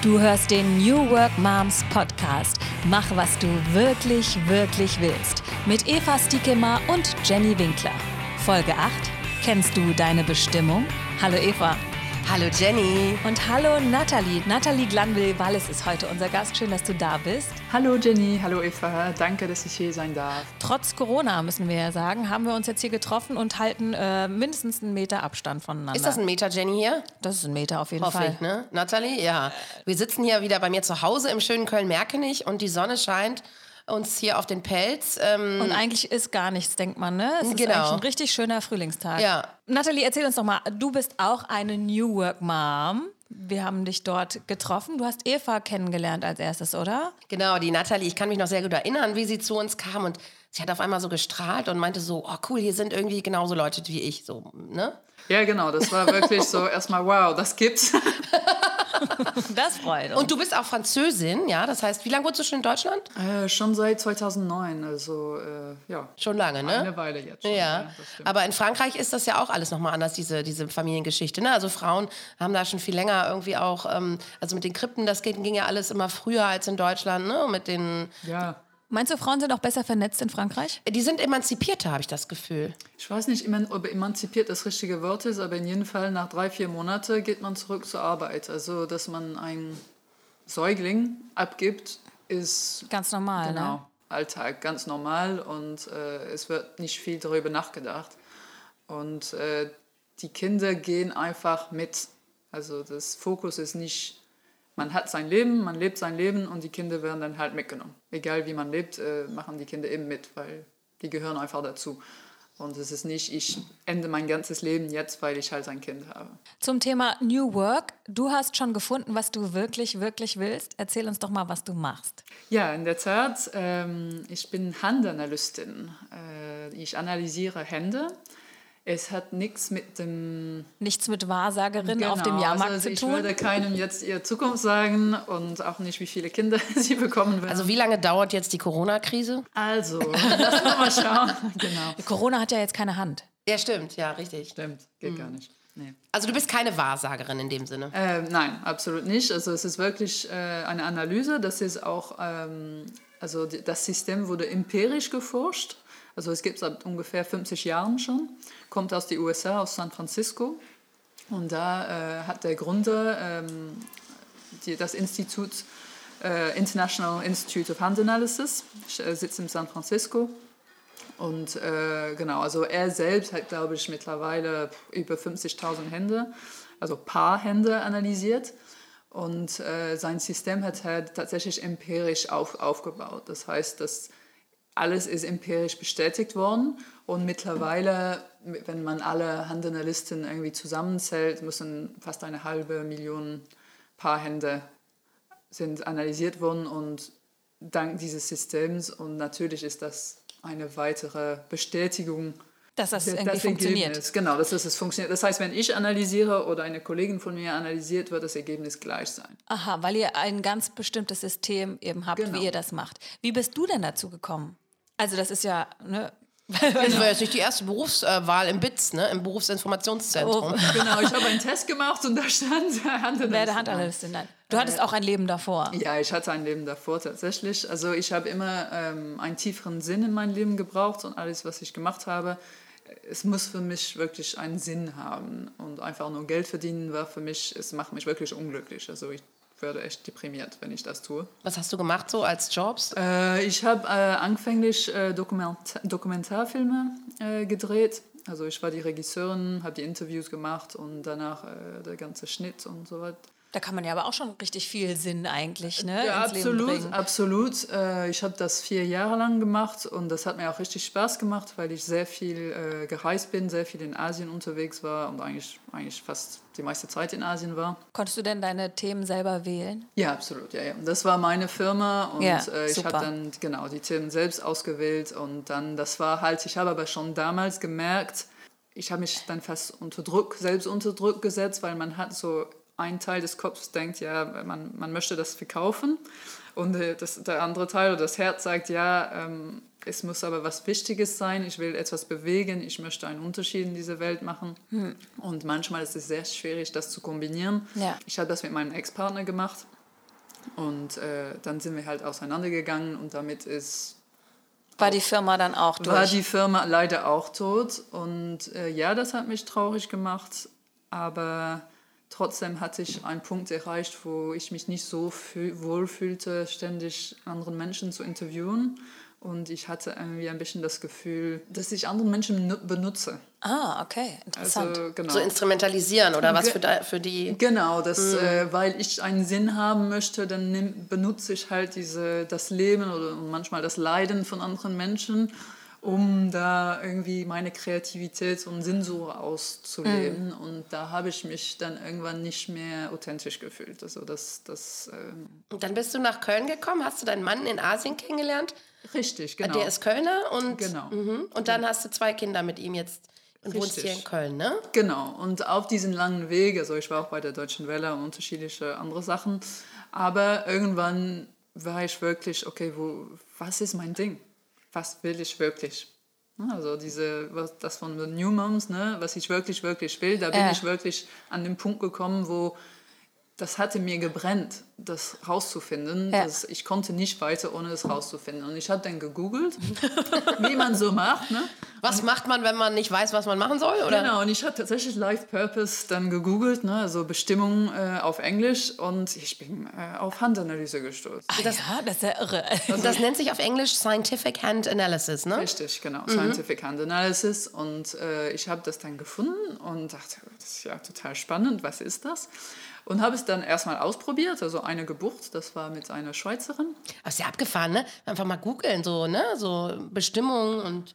Du hörst den New Work Moms Podcast. Mach, was du wirklich, wirklich willst. Mit Eva Stiekema und Jenny Winkler. Folge 8. Kennst du deine Bestimmung? Hallo Eva. Hallo Jenny. Und hallo Nathalie. Nathalie Glanville-Wallis ist heute unser Gast. Schön, dass du da bist. Hallo Jenny, hallo Eva. Danke, dass ich hier sein darf. Trotz Corona, müssen wir ja sagen, haben wir uns jetzt hier getroffen und halten äh, mindestens einen Meter Abstand voneinander. Ist das ein Meter, Jenny, hier? Das ist ein Meter auf jeden Hoffe Fall. ich, ne? Nathalie? Ja. Wir sitzen hier wieder bei mir zu Hause im schönen Köln-Merkenich und die Sonne scheint uns hier auf den Pelz. Ähm, Und eigentlich ist gar nichts, denkt man, ne? Es ist Genau. eigentlich ein richtig schöner Frühlingstag. Ja. Nathalie, erzähl uns doch mal, du bist auch eine New Work Mom. Wir haben dich dort getroffen. Du hast Eva kennengelernt als erstes, oder? genau, die Nathalie, ich kann mich noch sehr gut erinnern, wie sie zu uns kam und sie hat auf einmal so gestrahlt und meinte so, oh cool, hier sind irgendwie genauso Leute wie ich, so, ne? Ja, genau, das war wirklich so erstmal, wow, das gibt's. Das freut uns. Und du bist auch Französin, ja? Das heißt, wie lange wohnst du schon in Deutschland? Äh, schon seit 2009, also äh, ja, Schon lange, ne? eine Weile jetzt schon. Ja, stimmt. aber in Frankreich ist das ja auch alles nochmal anders, diese, diese Familiengeschichte. Ne? Also Frauen haben da schon viel länger irgendwie auch, ähm, also mit den Krippen, das ging, ging ja alles immer früher als in Deutschland. Ne? Und Mit den, ja, Meinst du, Frauen sind auch besser vernetzt in Frankreich? die sind emanzipierter, habe ich das Gefühl. ich weiß nicht, ob emanzipiert das richtige Wort ist, aber in jedem Fall nach drei, vier Monaten geht man zurück zur Arbeit. Also, dass man einen Säugling abgibt, ist Ganz normal, Genau, ne? Alltag, ganz normal und äh, es wird nicht viel darüber nachgedacht. Und äh, die Kinder gehen einfach mit. Also das Fokus ist nicht, man hat sein Leben, man lebt sein Leben und die Kinder werden dann halt mitgenommen. Egal wie man lebt, äh, machen die Kinder eben mit, weil die gehören einfach dazu. Und es ist nicht, ich ende mein ganzes Leben jetzt, weil ich halt ein Kind habe. Zum Thema New Work. Du hast schon gefunden, was du wirklich, wirklich willst. Erzähl uns doch mal, was du machst. Ja, in der Tat. Ähm, ich bin Handanalystin. Äh, ich analysiere Hände. Es hat nichts mit dem Nichts mit Wahrsagerin auf dem Genau, Jahrmarkt also zu ich tun. würde keinem jetzt ihre Zukunft sagen und auch nicht, wie viele Kinder sie bekommen werden. Also wie lange dauert jetzt die Corona-Krise? Also, lass mal schauen. genau. Corona hat ja jetzt keine Hand. Ja, stimmt, ja, richtig. Stimmt, geht gar nicht. Nee. Also du bist keine Wahrsagerin in dem Sinne. Ähm, nein, absolut nicht. Also es ist wirklich äh, eine Analyse. Das ist auch, ähm, also die, das System wurde empirisch geforscht. Also es gibt es seit ungefähr 50 Jahren schon. Kommt aus den USA, aus San Francisco. Und da äh, hat der Gründer ähm, die, das Institut äh, International Institute of Hand Analysis, äh, sitzt in San Francisco. Und äh, genau, also er selbst hat, glaube ich, mittlerweile über 50.000 Hände, also Paarhände analysiert. Und äh, sein System hat halt tatsächlich empirisch auf, aufgebaut. Das heißt, dass alles ist empirisch bestätigt worden. Und mittlerweile, wenn man alle Handanalysten irgendwie zusammenzählt, müssen fast eine halbe Million Paarhände sind analysiert worden und dank dieses Systems und natürlich ist das eine weitere Bestätigung Dass das das irgendwie funktioniert. Ergebnis. Genau, dass es funktioniert. Das heißt, wenn ich analysiere oder eine Kollegin von mir analysiert, wird das Ergebnis gleich sein. Aha, weil ihr ein ganz bestimmtes System eben habt, Genau. wie ihr das macht. Wie bist du denn dazu gekommen? Also das ist ja, ne? Das war jetzt nicht die erste Berufswahl im BITS, ne? im Berufsinformationszentrum. Genau, ich habe einen Test gemacht und da stand Handanalyst. Werde Handanalystin. Nein. Du hattest auch ein Leben davor. Ja, ich hatte ein Leben davor tatsächlich. Also ich habe immer ähm, einen tieferen Sinn in mein Leben gebraucht und alles, was ich gemacht habe, es muss für mich wirklich einen Sinn haben. Und einfach nur Geld verdienen war für mich, es macht mich wirklich unglücklich. Also ich werde echt deprimiert, wenn ich das tue. Was hast du gemacht so als Jobs? Äh, ich habe äh, anfänglich äh, Dokument Dokumentarfilme äh, gedreht. Also ich war die Regisseurin, habe die Interviews gemacht und danach äh, der ganze Schnitt und so weiter. Da kann man ja aber auch schon richtig viel Sinn eigentlich ne, Ja, ins Leben absolut, bringen. absolut. Äh, ich habe das vier Jahre lang gemacht und das hat mir auch richtig Spaß gemacht, weil ich sehr viel äh, gereist bin, sehr viel in Asien unterwegs war und eigentlich, eigentlich fast die meiste Zeit in Asien war. Konntest du denn deine Themen selber wählen? Ja, absolut. Ja, ja. Das war meine Firma und Ja, äh, ich habe dann genau die Themen selbst ausgewählt und dann, das war halt, ich habe aber schon damals gemerkt, ich habe mich dann fast unter Druck, selbst unter Druck gesetzt, weil man hat so ein Teil des Kopfes denkt, ja, man, man möchte das verkaufen und äh, das, der andere Teil oder das Herz sagt, ja, ähm, es muss aber was Wichtiges sein, ich will etwas bewegen, ich möchte einen Unterschied in dieser Welt machen. Und manchmal ist es sehr schwierig, das zu kombinieren. Ja. Ich habe das mit meinem Ex-Partner gemacht. Und äh, dann sind wir halt auseinandergegangen und damit ist War die Firma dann auch durch? war die Firma leider auch tot. Und äh, ja, das hat mich traurig gemacht. Aber trotzdem hatte ich einen Punkt erreicht, wo ich mich nicht so wohl fühlte, ständig anderen Menschen zu interviewen. Und ich hatte irgendwie ein bisschen das Gefühl, dass ich andere Menschen nu- benutze. ah, okay, interessant. Also, genau. So instrumentalisieren oder was für, da, für die. Genau, das, äh, weil ich einen Sinn haben möchte, dann benutze ich halt diese, das Leben oder manchmal das Leiden von anderen Menschen, um da irgendwie meine Kreativität und Sinnsuche auszuleben. Und da habe ich mich dann irgendwann nicht mehr authentisch gefühlt. Also das, das ähm, Und dann bist du nach Köln gekommen, hast du deinen Mann in Asien kennengelernt. richtig, genau. Der ist Kölner und, Genau. mhm. und dann hast du zwei Kinder mit ihm jetzt und wohnst hier in Köln, ne? Genau, und auf diesen langen Weg, also ich war auch bei der Deutschen Welle und unterschiedliche andere Sachen, aber irgendwann war ich wirklich, okay, wo, was ist mein Ding? Was will ich wirklich? Ne, Also diese, was, das von den New Moms, ne, was ich wirklich, wirklich will, da bin Ja. ich wirklich an den Punkt gekommen, wo das hatte mir gebrennt, das rauszufinden. Ja. Das, ich konnte nicht weiter, ohne das rauszufinden. Und ich habe dann gegoogelt, wie man so macht. Ne? Was macht man, wenn man nicht weiß, was man machen soll? Oder? Genau, und ich habe tatsächlich Life Purpose dann gegoogelt, ne, also Bestimmung äh, auf Englisch und ich bin äh, auf Handanalyse gestoßen. Ah, ja, das ist ja irre. Und das nennt sich auf Englisch Scientific Hand Analysis, ne? Richtig, genau, Scientific Hand Analysis. Und äh, ich habe das dann gefunden und dachte, das ist ja total spannend, was ist das? Und habe es dann erstmal ausprobiert, also eine Geburt, das war mit einer Schweizerin. Aber ist ja abgefahren, ne? Einfach mal googeln, so, ne? So Bestimmungen und.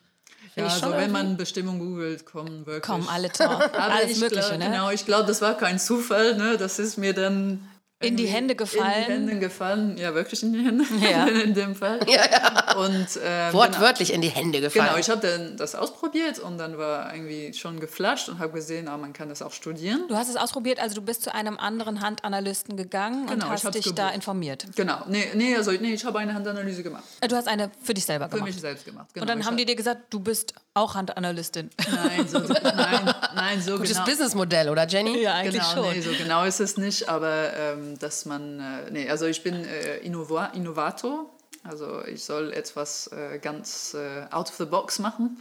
Ja, ich also wenn man Bestimmung googelt, kommen wirklich... Kommen alle. Aber Alles ich Mögliche, glaub, ne? Genau, ich glaube, das war kein Zufall, ne? das ist mir dann In die Hände gefallen. In die Hände gefallen, ja, wirklich in die Hände, Ja. in dem Fall. Ja, ja. Und, ähm, Wortwörtlich in die Hände gefallen. Genau, ich habe dann das ausprobiert und dann war irgendwie schon geflasht und habe gesehen, ah, man kann das auch studieren. Du hast es ausprobiert, also du bist zu einem anderen Handanalysten gegangen Genau, und ich hast dich da informiert. Genau, nee, nee, also, nee ich habe eine Handanalyse gemacht. Äh, Du hast eine für dich selber Für gemacht. mich selbst gemacht. Genau. und dann Ich haben die dir gesagt, du bist auch Handanalystin. Nein, so, nein, nein, so Gutes genau. Businessmodell, oder Jenny? ja, eigentlich genau, schon. nee, so genau ist es nicht, aber ähm, dass man, äh, nee, also ich bin äh, Innova Innovator, also ich soll etwas äh, ganz äh, out of the box machen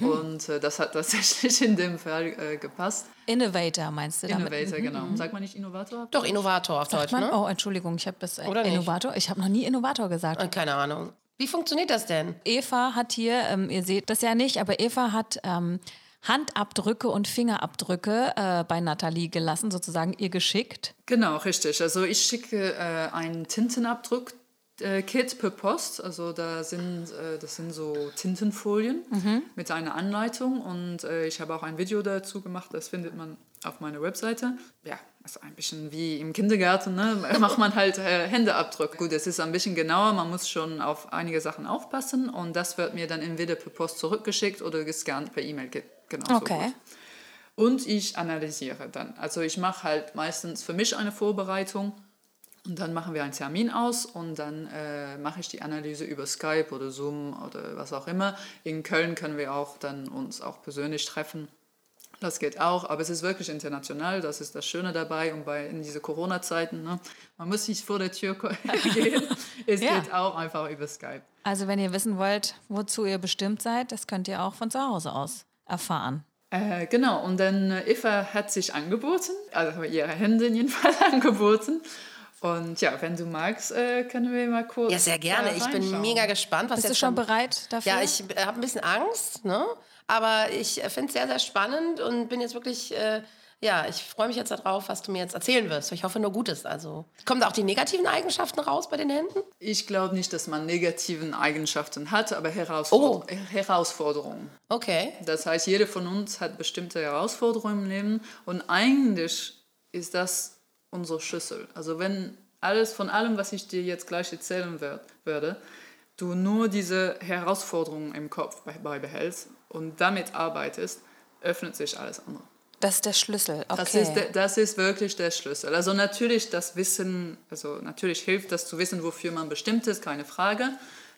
Mhm. und äh, das hat tatsächlich in dem Fall äh, gepasst. Innovator meinst du damit? Innovator, genau. Sagt man nicht Innovator? Doch, Innovator auf Deutsch, Man, ne? oh, Entschuldigung, ich habe das äh, Oder nicht? Innovator. Ich habe noch nie Innovator gesagt. Äh, Keine Ahnung. Wie funktioniert das denn? Eva hat hier, ähm, ihr seht das ja nicht, aber Eva hat ähm, Handabdrücke und Fingerabdrücke äh, bei Nathalie gelassen, sozusagen ihr geschickt. Genau, richtig. Also ich schicke äh, einen Tintenabdruck. äh, Kit per Post, also da sind, äh, das sind so Tintenfolien mit einer Anleitung und äh, ich habe auch ein Video dazu gemacht, das findet man auf meiner Webseite. Ja, also ein bisschen wie im Kindergarten, ne? macht man halt äh, Händeabdruck. Gut, es ist ein bisschen genauer, man muss schon auf einige Sachen aufpassen und das wird mir dann entweder per Post zurückgeschickt oder gescannt per E-Mail. Ge- Genau Okay. und ich analysiere dann. Also ich mache halt meistens für mich eine Vorbereitung und dann machen wir einen Termin aus und dann äh, mache ich die Analyse über Skype oder Zoom oder was auch immer. In Köln können wir auch dann uns auch persönlich treffen. Das geht auch, aber es ist wirklich international, das ist das Schöne dabei und bei in diese Corona-Zeiten, ne, man muss nicht vor der Tür gehen, es Ja. geht auch einfach über Skype. Also wenn ihr wissen wollt, wozu ihr bestimmt seid, das könnt ihr auch von zu Hause aus erfahren. Äh, genau, und dann äh, Eva hat sich angeboten, also ihre Hände jedenfalls angeboten. Und ja, wenn du magst, äh, können wir mal kurz. Ja, sehr gerne. Ich bin mega gespannt, was Bist du jetzt schon kommt. bereit dafür? Ja, ich habe ein bisschen Angst, ne? aber ich finde es sehr, sehr spannend und bin jetzt wirklich, äh, ja, ich freue mich jetzt darauf, was du mir jetzt erzählen wirst. Ich hoffe nur Gutes. Also, kommen da auch die negativen Eigenschaften raus bei den Händen? Ich glaube nicht, dass man negativen Eigenschaften hat, aber Herausforder Oh. Herausforderungen. Okay. Das heißt, jeder von uns hat bestimmte Herausforderungen im Leben und eigentlich ist das unsere Schlüssel. Also wenn alles von allem, was ich dir jetzt gleich erzählen wer- werde, du nur diese Herausforderungen im Kopf bei- beibehältst und damit arbeitest, öffnet sich alles andere. Das ist der Schlüssel. Okay. Das, ist, der- das ist wirklich der Schlüssel. Also natürlich das Wissen, also natürlich hilft das zu wissen, wofür man bestimmt ist, keine Frage.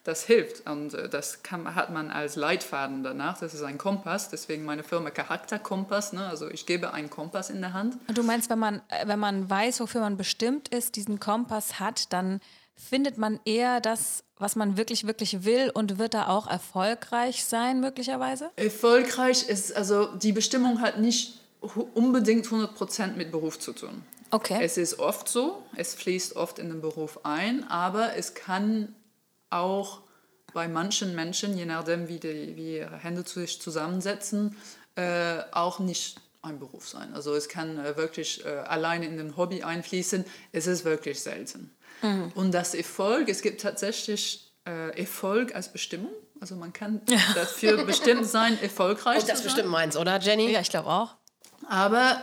das hilft. Und äh, das kann, hat man als Leitfaden danach. Das ist ein Kompass, deswegen meine Firma Charakterkompass. Ne? Also ich gebe einen Kompass in der Hand. Und du meinst, wenn man, äh, wenn man weiß, wofür man bestimmt ist, diesen Kompass hat, dann findet man eher das, was man wirklich, wirklich will und wird da auch erfolgreich sein, möglicherweise? Erfolgreich ist, also die Bestimmung hat nicht unbedingt 100% mit Beruf zu tun. Okay. Es ist oft so, es fließt oft in den Beruf ein, aber es kann auch bei manchen Menschen, je nachdem, wie, die, wie ihre Hände sich zusammensetzen, äh, auch nicht ein Beruf sein. Also es kann äh, wirklich äh, alleine in den Hobby einfließen. Es ist wirklich selten. Mhm. Und das Erfolg, es gibt tatsächlich äh, Erfolg als Bestimmung. Also man kann dafür bestimmt sein, erfolgreich das zu sein. bestimmt meins, oder Jenny? Ja, ich glaube auch. Aber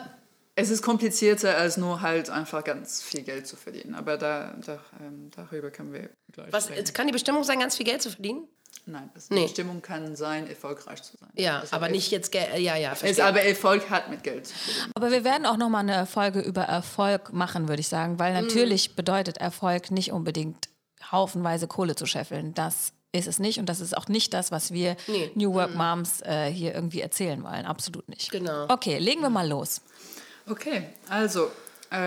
es ist komplizierter, als nur halt einfach ganz viel Geld zu verdienen. Aber da, da ähm, darüber können wir gleich Was, sprechen. Kann die Bestimmung sein, ganz viel Geld zu verdienen? Nein, das nee. die Bestimmung kann sein, erfolgreich zu sein. Ja, also aber nicht jetzt Geld. Ja, ja, Es aber Erfolg hat mit Geld zu tun. Aber wir werden auch noch mal eine Folge über Erfolg machen, würde ich sagen, weil mhm. natürlich mm. bedeutet Erfolg nicht unbedingt haufenweise Kohle zu scheffeln. Das ist es nicht und das ist auch nicht das, was wir nee. New Work mhm. Moms äh, hier irgendwie erzählen wollen. Absolut nicht. Genau. Okay, legen wir mal los. Okay, also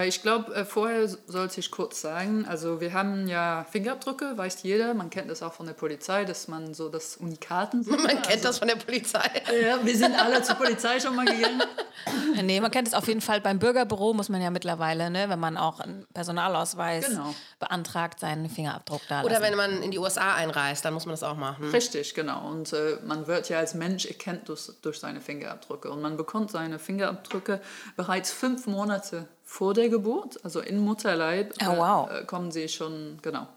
ich glaube, äh, vorher sollte ich kurz sagen, also wir haben ja Fingerabdrücke, weiß jeder, man kennt das auch von der Polizei, dass man so das Unikaten sieht. Man kennt also, das von der Polizei. Ja, wir sind alle zur Polizei schon mal gegangen. nee, man kennt es auf jeden Fall beim Bürgerbüro, muss man ja mittlerweile, ne, wenn man auch einen Personalausweis genau. beantragt, seinen Fingerabdruck da Oder wenn man in die USA einreist, dann muss man das auch machen. Richtig, genau. Und äh, man wird ja als Mensch erkennt durch, durch seine Fingerabdrücke. Und man bekommt seine Fingerabdrücke bereits fünf Monate vor der Geburt, also in Mutterleib, oh, wow. äh, kommen sie schon, genau,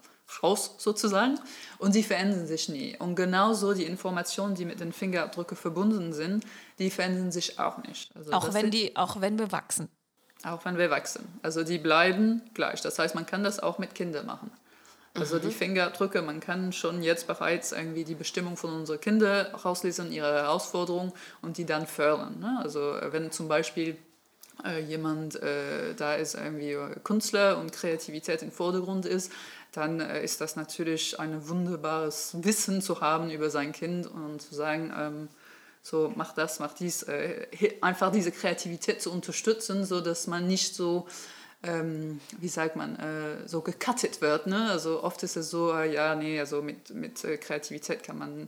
raus sozusagen und sie verändern sich nie. Und genauso die Informationen, die mit den Fingerabdrücken verbunden sind, die verändern sich auch nicht. Also auch, wenn die, auch wenn wir wachsen. Auch wenn wir wachsen. Also die bleiben gleich. Das heißt, man kann das auch mit Kindern machen. Also mhm. die Fingerabdrücke, man kann schon jetzt bereits irgendwie die Bestimmung von unseren Kindern rauslesen, ihre Herausforderungen und die dann fördern. Ne? Also wenn zum Beispiel äh, jemand äh, da ist, irgendwie Künstler und Kreativität im Vordergrund ist, dann äh, ist das natürlich ein wunderbares Wissen zu haben über sein Kind und zu sagen, ähm, so mach das, mach dies, äh, einfach diese Kreativität zu unterstützen, so dass man nicht so ähm, wie sagt man, äh, so gecuttet wird. Ne? Also oft ist es so, äh, ja, nee, also mit, mit äh, Kreativität kann man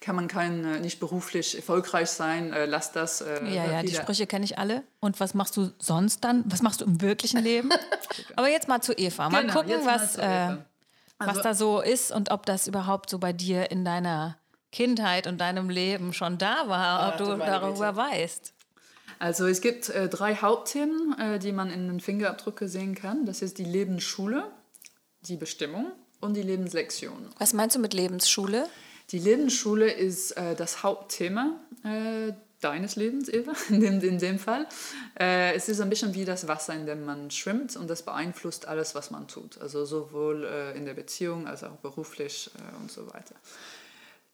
kann man kein, äh, nicht beruflich erfolgreich sein, äh, lass das. Äh, ja, ja, die Sprüche kenne ich alle. Und was machst du sonst dann? Was machst du im wirklichen Leben? Aber jetzt mal zu Eva. Mal genau, gucken, was, äh, also, was da so ist und ob das überhaupt so bei dir in deiner Kindheit und deinem Leben schon da war, ob du darüber Bitte. weißt. Also es gibt äh, drei Hauptthemen, äh, die man in den Fingerabdrücken sehen kann. Das ist die Lebensschule, die Bestimmung und die Lebenslektion. Was meinst du mit Lebensschule? Die Lebensschule ist äh, das Hauptthema äh, deines Lebens, Eva, in dem, in dem Fall. Äh, es ist ein bisschen wie das Wasser, in dem man schwimmt und das beeinflusst alles, was man tut. Also sowohl äh, in der Beziehung als auch beruflich äh, und so weiter.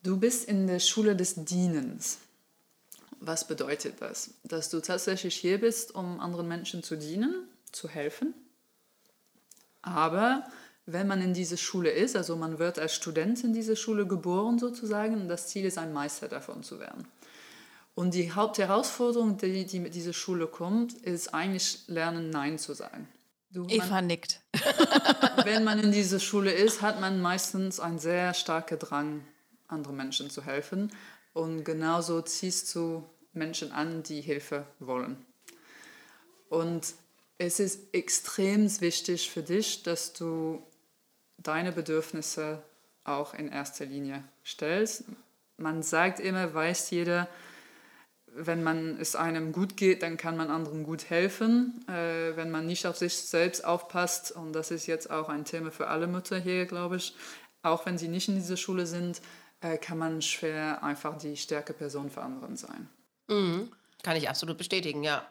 Du bist in der Schule des Dienens. Was bedeutet das? Dass du tatsächlich hier bist, um anderen Menschen zu dienen, zu helfen, aber wenn man in diese Schule ist, also man wird als Student in diese Schule geboren sozusagen und das Ziel ist, ein Meister davon zu werden. Und die Hauptherausforderung, die, die mit dieser Schule kommt, ist eigentlich lernen, Nein zu sagen. Du, Eva man, nickt. wenn man in dieser Schule ist, hat man meistens einen sehr starken Drang, anderen Menschen zu helfen. Und genauso ziehst du Menschen an, die Hilfe wollen. Und es ist extrem wichtig für dich, dass du deine Bedürfnisse auch in erster Linie stellst. Man sagt immer, weiß jeder, wenn man es einem gut geht, dann kann man anderen gut helfen. Äh, wenn man nicht auf sich selbst aufpasst, und das ist jetzt auch ein Thema für alle Mütter hier, glaube ich, auch wenn sie nicht in dieser Schule sind, äh, kann man schwer einfach die stärke Person für anderen sein. Mhm. Kann ich absolut bestätigen, ja.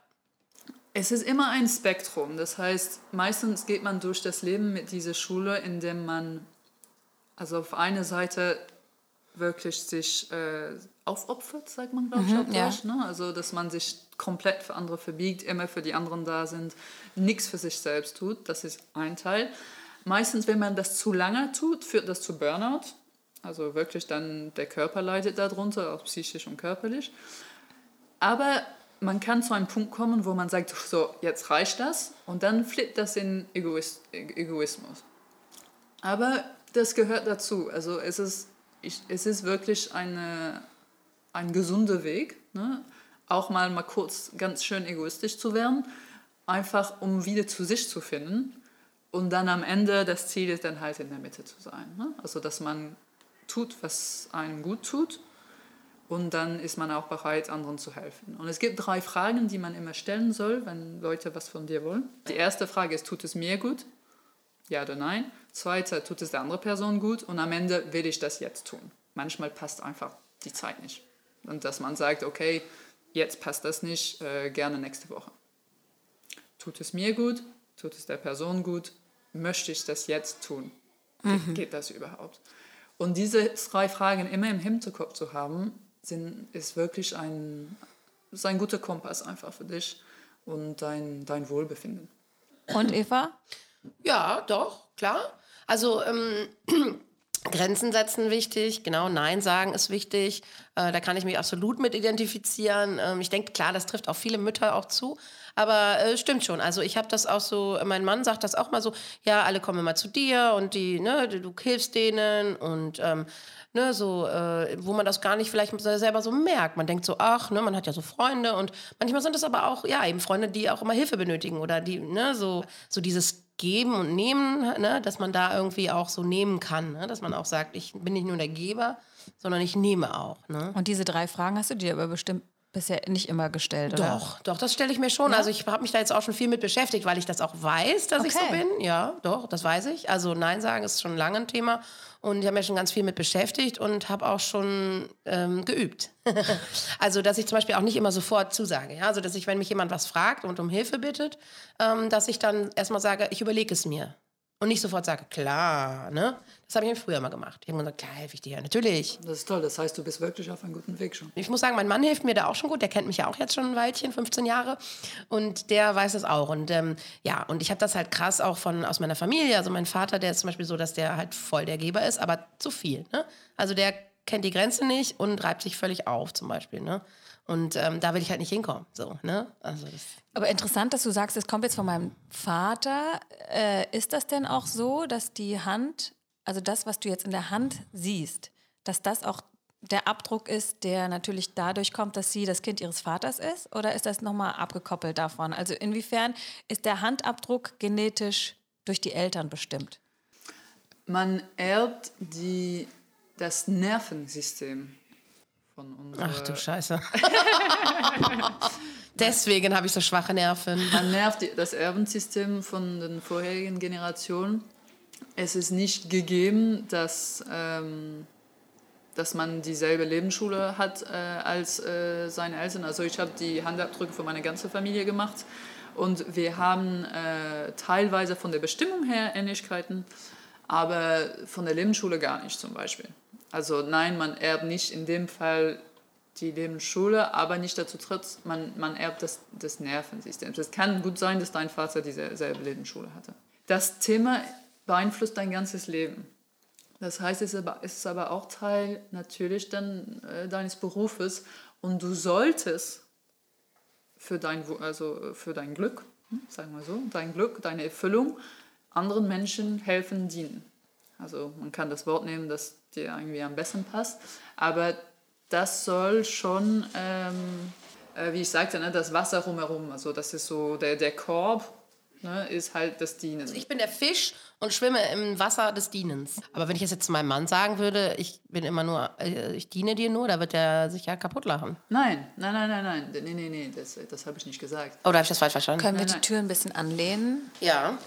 Es ist immer ein Spektrum. Das heißt, meistens geht man durch das Leben mit dieser Schule, indem man also auf einer Seite wirklich sich äh, aufopfert, sagt man, glaube ich, mhm, ja. ne? Also, dass man sich komplett für andere verbiegt, immer für die anderen da sind, nichts für sich selbst tut. Das ist ein Teil. Meistens, wenn man das zu lange tut, führt das zu Burnout. Also wirklich dann der Körper leidet darunter, auch psychisch und körperlich. Aber man kann zu einem Punkt kommen, wo man sagt, so, jetzt reicht das und dann flippt das in Egoist, Egoismus. Aber das gehört dazu. Also es ist, ich, es ist wirklich eine, ein gesunder Weg, ne? auch mal, mal kurz ganz schön egoistisch zu werden, einfach um wieder zu sich zu finden. Und dann am Ende das Ziel ist dann halt in der Mitte zu sein. Ne? Also dass man tut, was einem gut tut und dann ist man auch bereit, anderen zu helfen. Und es gibt drei Fragen, die man immer stellen soll, wenn Leute was von dir wollen. Die erste Frage ist, tut es mir gut? Ja oder nein? Zweite, tut es der anderen Person gut? Und am Ende, will ich das jetzt tun? Manchmal passt einfach die Zeit nicht. Und dass man sagt, okay, jetzt passt das nicht, äh, gerne nächste Woche. Tut es mir gut? Tut es der Person gut? Möchte ich das jetzt tun? Mhm. Geht das überhaupt? Und diese drei Fragen immer im Hinterkopf zu haben, sind, ist wirklich ein, ist ein guter Kompass einfach für dich und dein, dein Wohlbefinden. Und Eva? Ja, doch, klar. Also ähm, Grenzen setzen wichtig, genau, Nein sagen ist wichtig. Äh, da kann ich mich absolut mit identifizieren. Ähm, ich denke, klar, das trifft auch viele Mütter auch zu. Aber äh, stimmt schon. Also ich habe das auch so, mein Mann sagt das auch mal so, ja, alle kommen immer zu dir und die, ne, du hilfst denen und ähm, ne, so, äh, wo man das gar nicht vielleicht selber so merkt. Man denkt so, ach, ne, man hat ja so Freunde und manchmal sind es aber auch, ja, eben Freunde, die auch immer Hilfe benötigen oder die, ne, so, so dieses Geben und Nehmen, ne, dass man da irgendwie auch so nehmen kann, ne, dass man auch sagt, ich bin nicht nur der Geber, sondern ich nehme auch. Ne? Und diese drei Fragen hast du dir aber bestimmt bisher nicht immer gestellt, oder? Doch, doch, das stelle ich mir schon. Ja? Also ich habe mich da jetzt auch schon viel mit beschäftigt, weil ich das auch weiß, dass okay. ich so bin. Ja, doch, das weiß ich. Also Nein sagen ist schon lange ein Thema. Und ich habe mich schon ganz viel mit beschäftigt und habe auch schon ähm, geübt. also, dass ich zum Beispiel auch nicht immer sofort zusage. Ja? Also, dass ich, wenn mich jemand was fragt und um Hilfe bittet, ähm, dass ich dann erstmal sage, ich überlege es mir. Und nicht sofort sage, klar, ne? Das habe ich früher mal gemacht. Ich habe gesagt, klar, helfe ich dir, natürlich. Das ist toll, das heißt, du bist wirklich auf einem guten Weg schon. Ich muss sagen, mein Mann hilft mir da auch schon gut. Der kennt mich ja auch jetzt schon ein Weilchen, 15 Jahre. Und der weiß es auch. Und ähm, ja, und ich habe das halt krass auch von, aus meiner Familie. Also mein Vater, der ist zum Beispiel so, dass der halt voll der Geber ist, aber zu viel. Ne? Also der kennt die Grenze nicht und reibt sich völlig auf zum Beispiel. Ne? Und ähm, da will ich halt nicht hinkommen. So, ne? also Aber interessant, dass du sagst, es kommt jetzt von meinem Vater. Äh, ist das denn auch so, dass die Hand, also das, was du jetzt in der Hand siehst, dass das auch der Abdruck ist, der natürlich dadurch kommt, dass sie das Kind ihres Vaters ist? Oder ist das nochmal abgekoppelt davon? Also inwiefern ist der Handabdruck genetisch durch die Eltern bestimmt? Man erbt die, das Nervensystem von unserer... Ach du Scheiße. Deswegen habe ich so schwache Nerven. Man nervt das Erbensystem von den vorherigen Generationen. Es ist nicht gegeben, dass, ähm, dass man dieselbe Lebensschule hat äh, als äh, seine Eltern. Also ich habe die Handabdrücke für meine ganze Familie gemacht und wir haben äh, teilweise von der Bestimmung her Ähnlichkeiten, aber von der Lebensschule gar nicht zum Beispiel. Also nein, man erbt nicht in dem Fall die Lebensschule, aber nicht dazu trotz, man, man erbt das, das Nervensystem. Es kann gut sein, dass dein Vater dieselbe Lebensschule hatte. Das Thema beeinflusst dein ganzes Leben. Das heißt, es ist aber, es ist aber auch Teil natürlich dann äh, deines Berufes und du solltest für dein, also für dein Glück, hm, sagen wir so, dein Glück, deine Erfüllung, anderen Menschen helfen, dienen. Also man kann das Wort nehmen, das dir irgendwie am besten passt. Aber das soll schon, ähm, äh, wie ich sagte, ne, das Wasser rumherum, also das ist so der, der Korb, ne, ist halt das Dienen. Also ich bin der Fisch und schwimme im Wasser des Dienens. Aber wenn ich es jetzt zu meinem Mann sagen würde, ich bin immer nur, äh, ich diene dir nur, da wird er sich ja kaputt lachen. Nein, nein, nein, nein, nein, nee, nee, nee, das, das habe ich nicht gesagt. Oder habe ich das falsch verstanden? Können wir nein, die Tür ein bisschen anlehnen? Ja.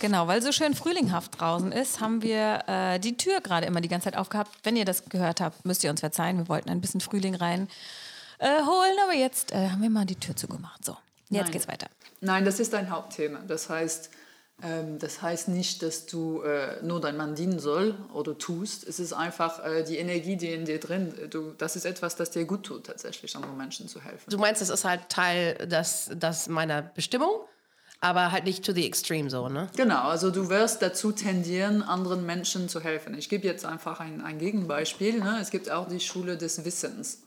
Genau, weil so schön frühlinghaft draußen ist, haben wir äh, die Tür gerade immer die ganze Zeit aufgehabt. Wenn ihr das gehört habt, müsst ihr uns verzeihen. Wir wollten ein bisschen Frühling rein äh, holen, aber jetzt äh, haben wir mal die Tür zugemacht. So, jetzt Nein. geht's weiter. Nein, das ist dein Hauptthema. Das heißt, ähm, das heißt nicht, dass du äh, nur dein Mann dienen soll oder tust. Es ist einfach äh, die Energie, die in dir drin. Du, das ist etwas, das dir gut tut, tatsächlich anderen Menschen zu helfen. Du meinst, es ist halt Teil des, des meiner Bestimmung? Aber halt nicht to the extreme so, ne? Genau, also du wirst dazu tendieren, anderen Menschen zu helfen. Ich gebe jetzt einfach ein, ein Gegenbeispiel. Ne? Es gibt auch die Schule des Wissens,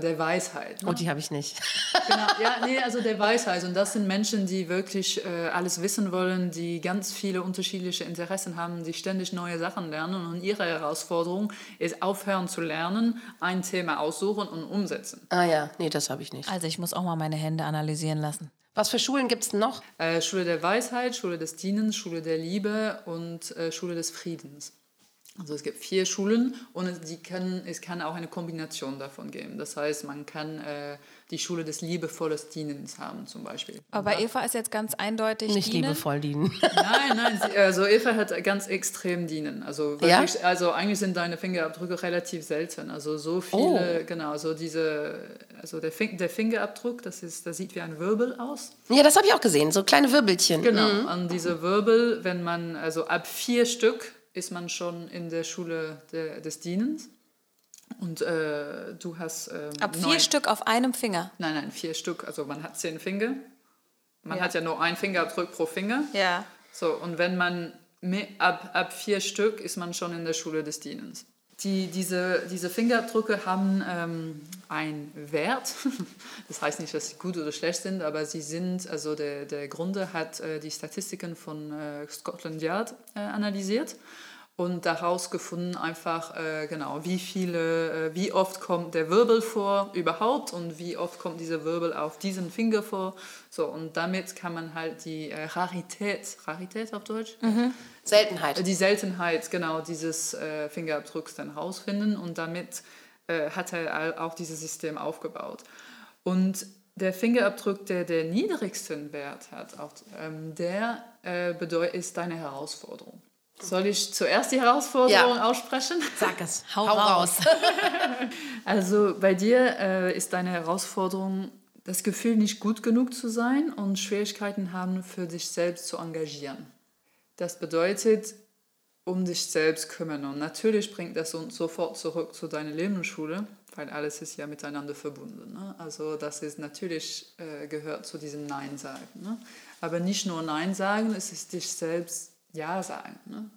der Weisheit. Ne? Und die habe ich nicht. Genau, ja, nee, also der Weisheit. Und das sind Menschen, die wirklich äh, alles wissen wollen, die ganz viele unterschiedliche Interessen haben, die ständig neue Sachen lernen. Und ihre Herausforderung ist, aufhören zu lernen, ein Thema aussuchen und umsetzen. ah ja, nee, das habe ich nicht. Also ich muss auch mal meine Hände analysieren lassen. Was für Schulen gibt es noch? Äh, Schule der Weisheit, Schule des Dienens, Schule der Liebe und äh, Schule des Friedens. Also es gibt vier Schulen und es, die können, es kann auch eine Kombination davon geben. Das heißt, man kann äh, die Schule des liebevolles Dienens haben zum Beispiel. Aber bei Eva ist jetzt ganz eindeutig Nicht dienen. liebevoll dienen. Nein, nein, sie, also Eva hat ganz extrem dienen. Also, Ja? wirklich, also eigentlich sind deine Fingerabdrücke relativ selten. Also so viele, genau, so diese, also der, Fing, der Fingerabdruck, das, ist, das sieht wie ein Wirbel aus. ja, das habe ich auch gesehen, so kleine Wirbelchen. Genau, an diese Wirbel, wenn man, also ab vier Stück ist man schon in der Schule der, des Dienens. Und äh, du hast. Ähm, Ab vier neun- Stück auf einem Finger. Nein, nein, vier Stück. Also man hat zehn Finger. Man Ja. hat ja nur einen Fingerabdruck pro Finger. Ja. So, und wenn man me- ab, ab vier Stück ist man schon in der Schule des Dienens. Die, diese, diese Fingerabdrücke haben ähm, einen Wert. Das heißt nicht, dass sie gut oder schlecht sind, aber sie sind, also der, der Grunde hat äh, die Statistiken von äh, Scotland Yard äh, analysiert und daraus gefunden einfach äh, genau, wie viele, äh, wie oft kommt der Wirbel vor überhaupt und wie oft kommt dieser Wirbel auf diesen Finger vor. So, und damit kann man halt die äh, Rarität, Rarität auf Deutsch? Seltenheit. Die Seltenheit genau dieses äh, Fingerabdrucks dann rausfinden und damit äh, hat er auch dieses System aufgebaut. Und der Fingerabdruck, der den niedrigsten Wert hat, auch, ähm, der äh, bedeu- ist deine Herausforderung. Soll ich zuerst die Herausforderung Ja. aussprechen? Sag es. Hau raus. Also bei dir äh, ist deine Herausforderung, das Gefühl, nicht gut genug zu sein und Schwierigkeiten haben, für dich selbst zu engagieren. Das bedeutet, um dich selbst kümmern. Und natürlich bringt das uns sofort zurück zu deiner Lebensschule, weil alles ist ja miteinander verbunden. Ne? Also das ist natürlich äh, gehört zu diesem Nein sagen. Ne? Aber nicht nur Nein sagen, es ist dich selbst Ja sagen. Ne?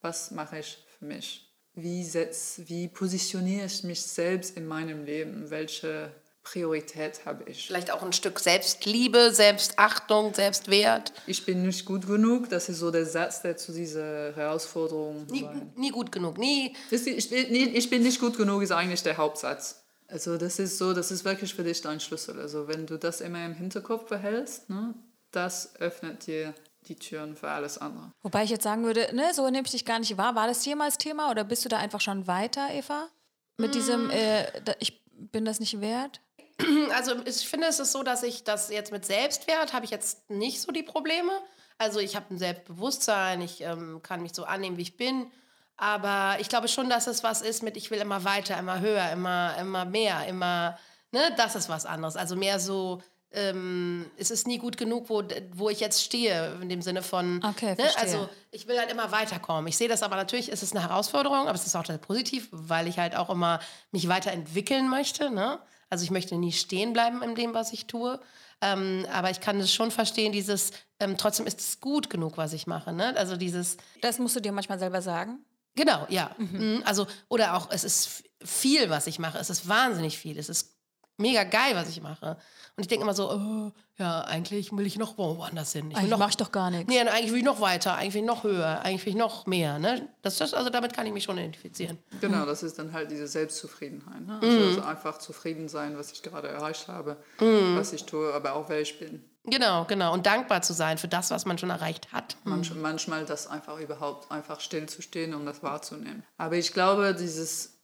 Was mache ich für mich? Wie, setz, wie positioniere ich mich selbst in meinem Leben? Welche Priorität habe ich? Vielleicht auch ein Stück Selbstliebe, Selbstachtung, Selbstwert. Ich bin nicht gut genug. Das ist so der Satz, der zu dieser Herausforderung Nie, nie gut genug, nie. Ich bin, ich bin nicht gut genug, ist eigentlich der Hauptsatz. Also das ist so, das ist wirklich für dich dein Schlüssel. Also wenn du das immer im Hinterkopf behältst, ne, das öffnet dir die Türen für alles andere. Wobei ich jetzt sagen würde, ne, so nehme ich dich gar nicht wahr. War das jemals Thema oder bist du da einfach schon weiter, Eva? Mit diesem, äh, da, ich bin das nicht wert? Also ich finde, es ist so, dass ich das jetzt mit Selbstwert habe ich jetzt nicht so die Probleme. Also ich habe ein Selbstbewusstsein, ich ähm, kann mich so annehmen, wie ich bin. Aber ich glaube schon, dass es was ist mit, ich will immer weiter, immer höher, immer, immer mehr, immer, ne, das ist was anderes. Also mehr so, ähm, es ist nie gut genug, wo, wo ich jetzt stehe, in dem Sinne von, Okay, ne, also ich will halt immer weiterkommen. Ich sehe das aber natürlich, es ist eine Herausforderung, aber es ist auch positiv, weil ich halt auch immer mich weiterentwickeln möchte. Ne? Also ich möchte nie stehen bleiben in dem, was ich tue. Ähm, aber ich kann es schon verstehen, dieses, ähm, trotzdem ist es gut genug, was ich mache. Ne? Also dieses, Das musst du dir manchmal selber sagen. genau, ja. Mhm. Also, oder auch, es ist viel, was ich mache. Es ist wahnsinnig viel. Es ist mega geil, was ich mache. Und ich denke immer so, oh, ja, eigentlich will ich noch woanders hin. Ich Eigentlich noch, mach ich doch gar nichts. Nee, eigentlich will ich noch weiter, eigentlich will ich noch höher, eigentlich will ich noch mehr. Ne? Das, das, also damit kann ich mich schon identifizieren. Genau, das ist dann halt diese Selbstzufriedenheit. Ne? Also, also einfach zufrieden sein, was ich gerade erreicht habe, was ich tue, aber auch wer ich bin. Genau, genau. Und dankbar zu sein für das, was man schon erreicht hat. Manch, manchmal das einfach überhaupt einfach stillzustehen, um das wahrzunehmen. Aber ich glaube, dieses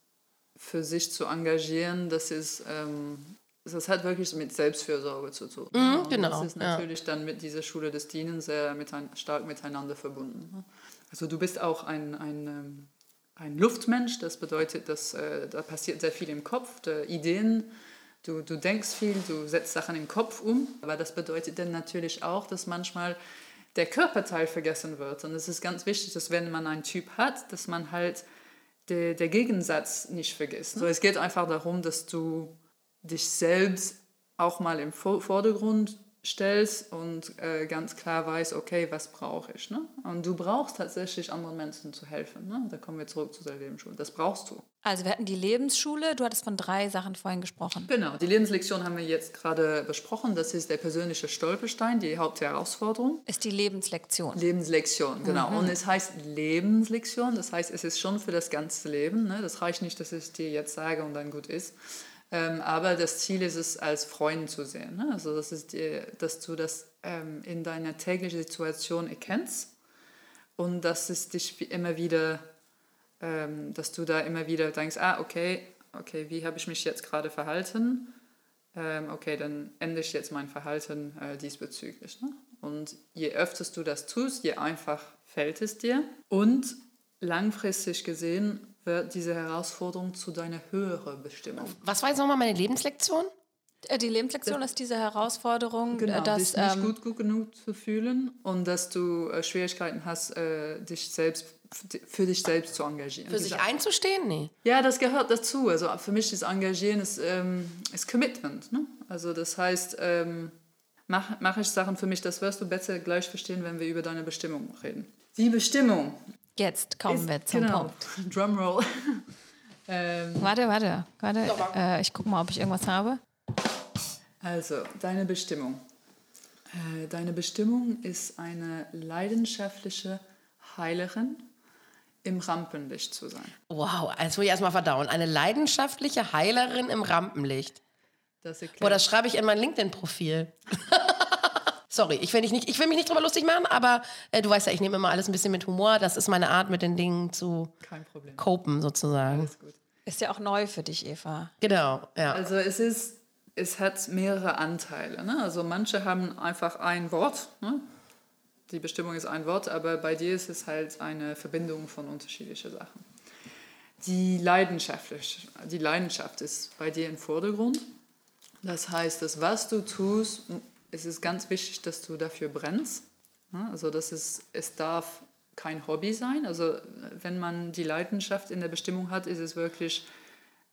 für sich zu engagieren, das ist, ähm, das hat wirklich mit Selbstfürsorge zu tun. Und genau, Das ist ja. natürlich dann mit dieser Schule des Dienens sehr mitein, stark miteinander verbunden. ne? Also du bist auch ein, ein, ähm, ein Luftmensch, das bedeutet, dass äh, da passiert sehr viel im Kopf, der Ideen. Du, du denkst viel, du setzt Sachen im Kopf um, aber das bedeutet dann natürlich auch, dass manchmal der Körperteil vergessen wird. Und es ist ganz wichtig, dass wenn man einen Typ hat, dass man halt der, der Gegensatz nicht vergisst. So, es geht einfach darum, dass du dich selbst auch mal im Vor- Vordergrund stellst und äh, ganz klar weißt, okay, was brauche ich. Ne? Und du brauchst tatsächlich anderen Menschen zu helfen. Ne? Da kommen wir zurück zu der Lebensschule. Das brauchst du. Also wir hatten die Lebensschule, du hattest von drei Sachen vorhin gesprochen. Genau, die Lebenslektion haben wir jetzt gerade besprochen. Das ist der persönliche Stolperstein, die Hauptherausforderung. Ist die Lebenslektion. Lebenslektion, genau. Mhm. Und es heißt Lebenslektion, das heißt, es ist schon für das ganze Leben. Ne? Das reicht nicht, dass ich dir jetzt sage und dann gut ist. Ähm, aber das Ziel ist es, als Freund zu sehen. Ne? Also, das ist die, dass du das ähm, in deiner täglichen Situation erkennst und dass es dich immer wieder, ähm, dass du da immer wieder denkst, ah, okay, okay, wie habe ich mich jetzt gerade verhalten? Okay, dann ändere ich jetzt mein Verhalten äh, diesbezüglich. Ne? Und je öfter du das tust, je einfach fällt es dir. Und langfristig gesehen diese Herausforderung zu deiner höheren Bestimmung. Was war jetzt nochmal meine Lebenslektion? Äh, die Lebenslektion das, ist diese Herausforderung, genau, dass dich nicht ähm, gut, gut genug zu fühlen und dass du äh, Schwierigkeiten hast, äh, dich selbst für dich selbst zu engagieren. Für sich einzustehen? Nee. Ja, das gehört dazu. Also für mich ist Engagieren ist, ähm, ist Commitment. Ne? Also das heißt, ähm, mache mach ich Sachen für mich, das wirst du besser gleich verstehen, wenn wir über deine Bestimmung reden. Die Bestimmung Jetzt kommen ist, wir zum genau. Punkt. Drumroll. ähm, warte, warte, warte. Äh, ich gucke mal, ob ich irgendwas habe. Also, deine Bestimmung. Äh, deine Bestimmung ist eine leidenschaftliche Heilerin im Rampenlicht zu sein. Wow, jetzt muss ich erstmal verdauen. Eine leidenschaftliche Heilerin im Rampenlicht. Das Boah, das schreibe ich in mein LinkedIn-Profil. Sorry, ich will, nicht, ich will mich nicht drüber lustig machen, aber äh, du weißt ja, ich nehme immer alles ein bisschen mit Humor. Das ist meine Art, mit den Dingen zu copen, sozusagen. Alles gut. Ist ja auch neu für dich, Eva. Genau, ja. Also es ist, es hat mehrere Anteile. Ne? Also manche haben einfach ein Wort. Ne? Die Bestimmung ist ein Wort, aber bei dir ist es halt eine Verbindung von unterschiedlichen Sachen. Die Leidenschaft, die Leidenschaft ist bei dir im Vordergrund. Das heißt, das, was du tust, es ist ganz wichtig, dass du dafür brennst. Also das ist, es darf kein Hobby sein. Also wenn man die Leidenschaft in der Bestimmung hat, ist es wirklich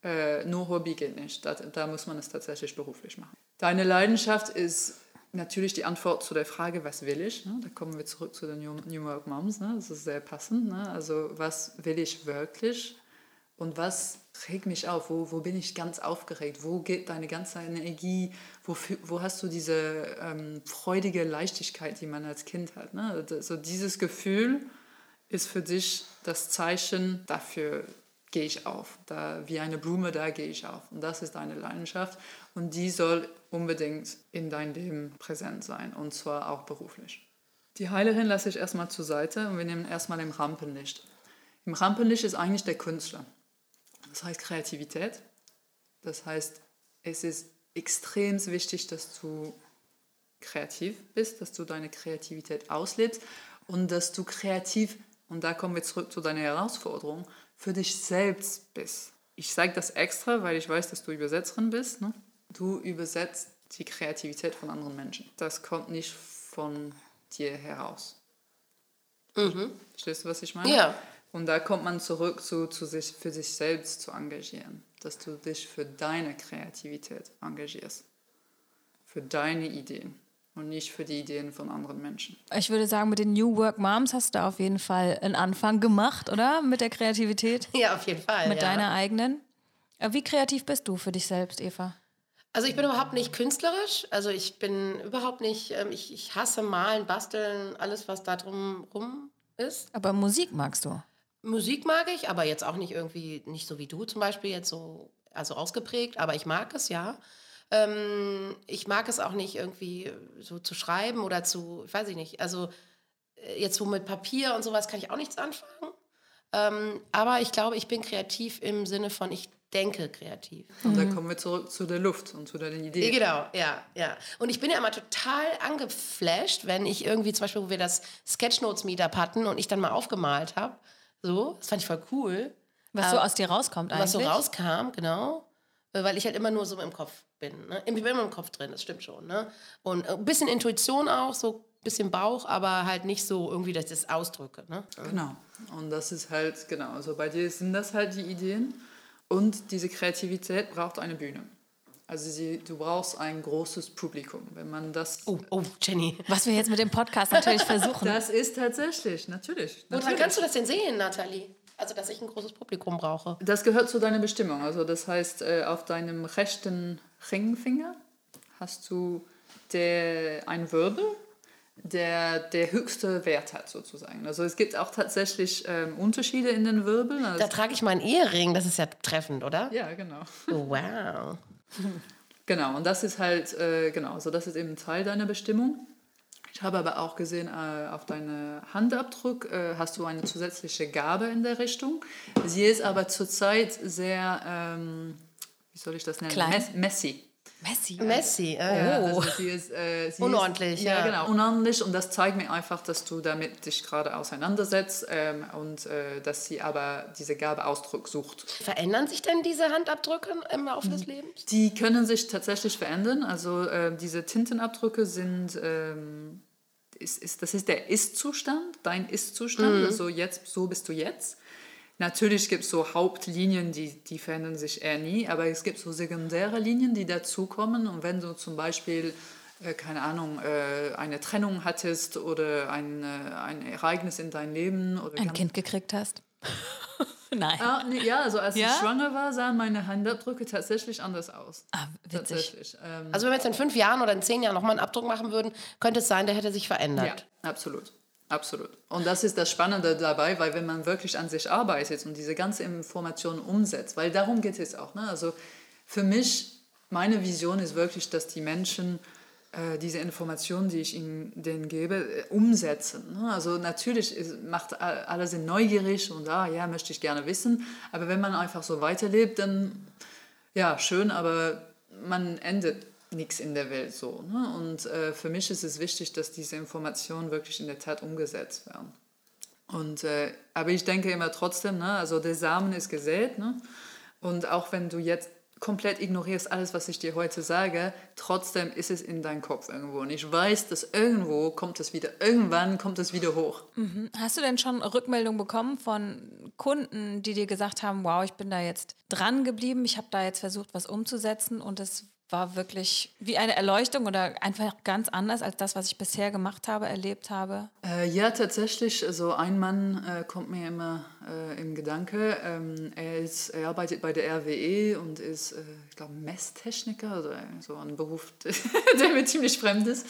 äh, nur Hobby geht nicht. Da, da muss man es tatsächlich beruflich machen. Deine Leidenschaft ist natürlich die Antwort zu der Frage, was will ich? Ne? Da kommen wir zurück zu den New Work Moms. Ne? Das ist sehr passend. Ne? Also was will ich wirklich? Und was regt mich auf? Wo, wo bin ich ganz aufgeregt? Wo geht deine ganze Energie? Wo, wo hast du diese ähm, freudige Leichtigkeit, die man als Kind hat? Ne? So dieses Gefühl ist für dich das Zeichen dafür, gehe ich auf. Da, wie eine Blume, da gehe ich auf. Und das ist deine Leidenschaft. Und die soll unbedingt in dein Leben präsent sein. Und zwar auch beruflich. Die Heilerin lasse ich erstmal zur Seite und wir nehmen erstmal im Rampenlicht. Im Rampenlicht ist eigentlich der Künstler. Das heißt Kreativität. Das heißt, es ist extrem wichtig, dass du kreativ bist, dass du deine Kreativität auslebst und dass du kreativ, und da kommen wir zurück zu deiner Herausforderung, für dich selbst bist. Ich sage das extra, weil ich weiß, dass du Übersetzerin bist. Ne? Du übersetzt die Kreativität von anderen Menschen. Das kommt nicht von dir heraus. Mhm. Verstehst du, was ich meine? Ja. Und da kommt man zurück zu, zu sich, für sich selbst zu engagieren, dass du dich für deine Kreativität engagierst, für deine Ideen und nicht für die Ideen von anderen Menschen. Ich würde sagen, mit den New Work Moms hast du auf jeden Fall einen Anfang gemacht, oder? Mit der Kreativität? Ja, auf jeden Fall. Mit ja. deiner eigenen. Äh, wie kreativ bist du für dich selbst, Eva? Also ich bin überhaupt nicht künstlerisch. Also ich bin überhaupt nicht, ähm, ich, ich hasse Malen, Basteln, alles, was da drum rum ist. Aber Musik magst du? Musik mag ich, aber jetzt auch nicht irgendwie, nicht so wie du zum Beispiel, jetzt so, also ausgeprägt, aber ich mag es, ja. Ähm, ich mag es auch nicht irgendwie so zu schreiben oder zu, ich weiß ich nicht, also äh, jetzt so mit Papier und sowas kann ich auch nichts anfangen. Ähm, aber ich glaube, ich bin kreativ im Sinne von, ich denke kreativ. Und dann kommen wir zurück zu der Luft und zu deinen Ideen. Genau, ja, ja. Und ich bin ja immer total angeflasht, wenn ich irgendwie zum Beispiel, wo wir das Sketchnotes-Meetup hatten und ich dann mal aufgemalt habe so, das fand ich voll cool. Was so aus dir rauskommt eigentlich. Was so rauskam, genau. Äh, weil ich halt immer nur so im Kopf bin. Ne? Ich bin immer im Kopf drin, das stimmt schon. Ne? Und ein bisschen Intuition auch, so ein bisschen Bauch, aber halt nicht so irgendwie, dass ich das ausdrücke. Ne? Genau. Und das ist halt, genau, also bei dir sind das halt die Ideen. Und diese Kreativität braucht eine Bühne. Also sie, du brauchst ein großes Publikum. Wenn man das. Oh, oh, Jenny. Was wir jetzt mit dem Podcast natürlich versuchen. Das ist tatsächlich, natürlich. Woran natürlich. kannst du das denn sehen, Nathalie? Also, dass ich ein großes Publikum brauche. Das gehört zu deiner Bestimmung. Also das heißt, äh, auf deinem rechten Ringfinger hast du der, ein Wirbel, der der höchste Wert hat sozusagen. Also es gibt auch tatsächlich ähm, Unterschiede in den Wirbeln. Also, Da trage ich meinen Ehering, das ist ja treffend, oder? ja, genau. Oh, wow. Genau, und das ist halt, äh, genau, so das ist eben Teil deiner Bestimmung. Ich habe aber auch gesehen, äh, auf deinem Handabdruck äh, hast du eine zusätzliche Gabe in der Richtung. Sie ist aber zurzeit sehr, ähm, wie soll ich das nennen? Klein? Mess messy. Messi. Messi, äh, Ja, oh. also sie ist, äh, sie Unordentlich, ist, ja. ja. genau, unordentlich und das zeigt mir einfach, dass du damit dich gerade auseinandersetzt ähm, und äh, dass sie aber diese Gabe Ausdruck sucht. Verändern sich denn diese Handabdrücke im Laufe des Lebens? Die können sich tatsächlich verändern. Also äh, diese Tintenabdrücke sind, ähm, ist, ist, das ist der Ist-Zustand, dein Ist-Zustand. Also jetzt, so bist du jetzt. Natürlich gibt es so Hauptlinien, die, die verändern sich eher nie, aber es gibt so sekundäre Linien, die dazukommen. Und wenn du zum Beispiel, äh, keine Ahnung, äh, eine Trennung hattest oder ein, äh, ein Ereignis in deinem Leben oder Ein Kind gekriegt hast? Nein. Ah, nee, ja, also als Ja? ich schwanger war, sahen meine Handabdrücke tatsächlich anders aus. Ah, witzig. Tatsächlich. Ähm, Also, wenn wir jetzt in fünf Jahren oder in zehn Jahren nochmal einen Abdruck machen würden, könnte es sein, der hätte sich Ja, verändert. absolut. Absolut. Und das ist das Spannende dabei, weil wenn man wirklich an sich arbeitet und diese ganze Information umsetzt, weil darum geht es auch. Ne? Also für mich, meine Vision ist wirklich, dass die Menschen äh, diese Informationen, die ich ihnen denen gebe, äh, umsetzen. Ne? Also natürlich ist, macht alle sind neugierig und ah, ja, möchte ich gerne wissen. Aber wenn man einfach so weiterlebt, dann ja, schön, aber man endet nichts in der Welt so. Ne? Und äh, für mich ist es wichtig, dass diese Informationen wirklich in der Tat umgesetzt werden. Und, äh, aber ich denke immer trotzdem, ne? also der Samen ist gesät. Ne? Und auch wenn du jetzt komplett ignorierst alles, was ich dir heute sage, trotzdem ist es in deinem Kopf irgendwo. Und ich weiß, dass irgendwo kommt es wieder, irgendwann kommt es wieder hoch. Hast du denn schon Rückmeldung bekommen von Kunden, die dir gesagt haben, wow, ich bin da jetzt dran geblieben, ich habe da jetzt versucht, was umzusetzen und es war wirklich wie eine Erleuchtung oder einfach ganz anders als das, was ich bisher gemacht habe, erlebt habe? Äh, ja, tatsächlich. Also ein Mann äh, kommt mir immer äh, im Gedanke. Ähm, er, ist, er arbeitet bei der RWE und ist, äh, ich glaube, Messtechniker oder so ein Beruf, der mir ziemlich fremd ist.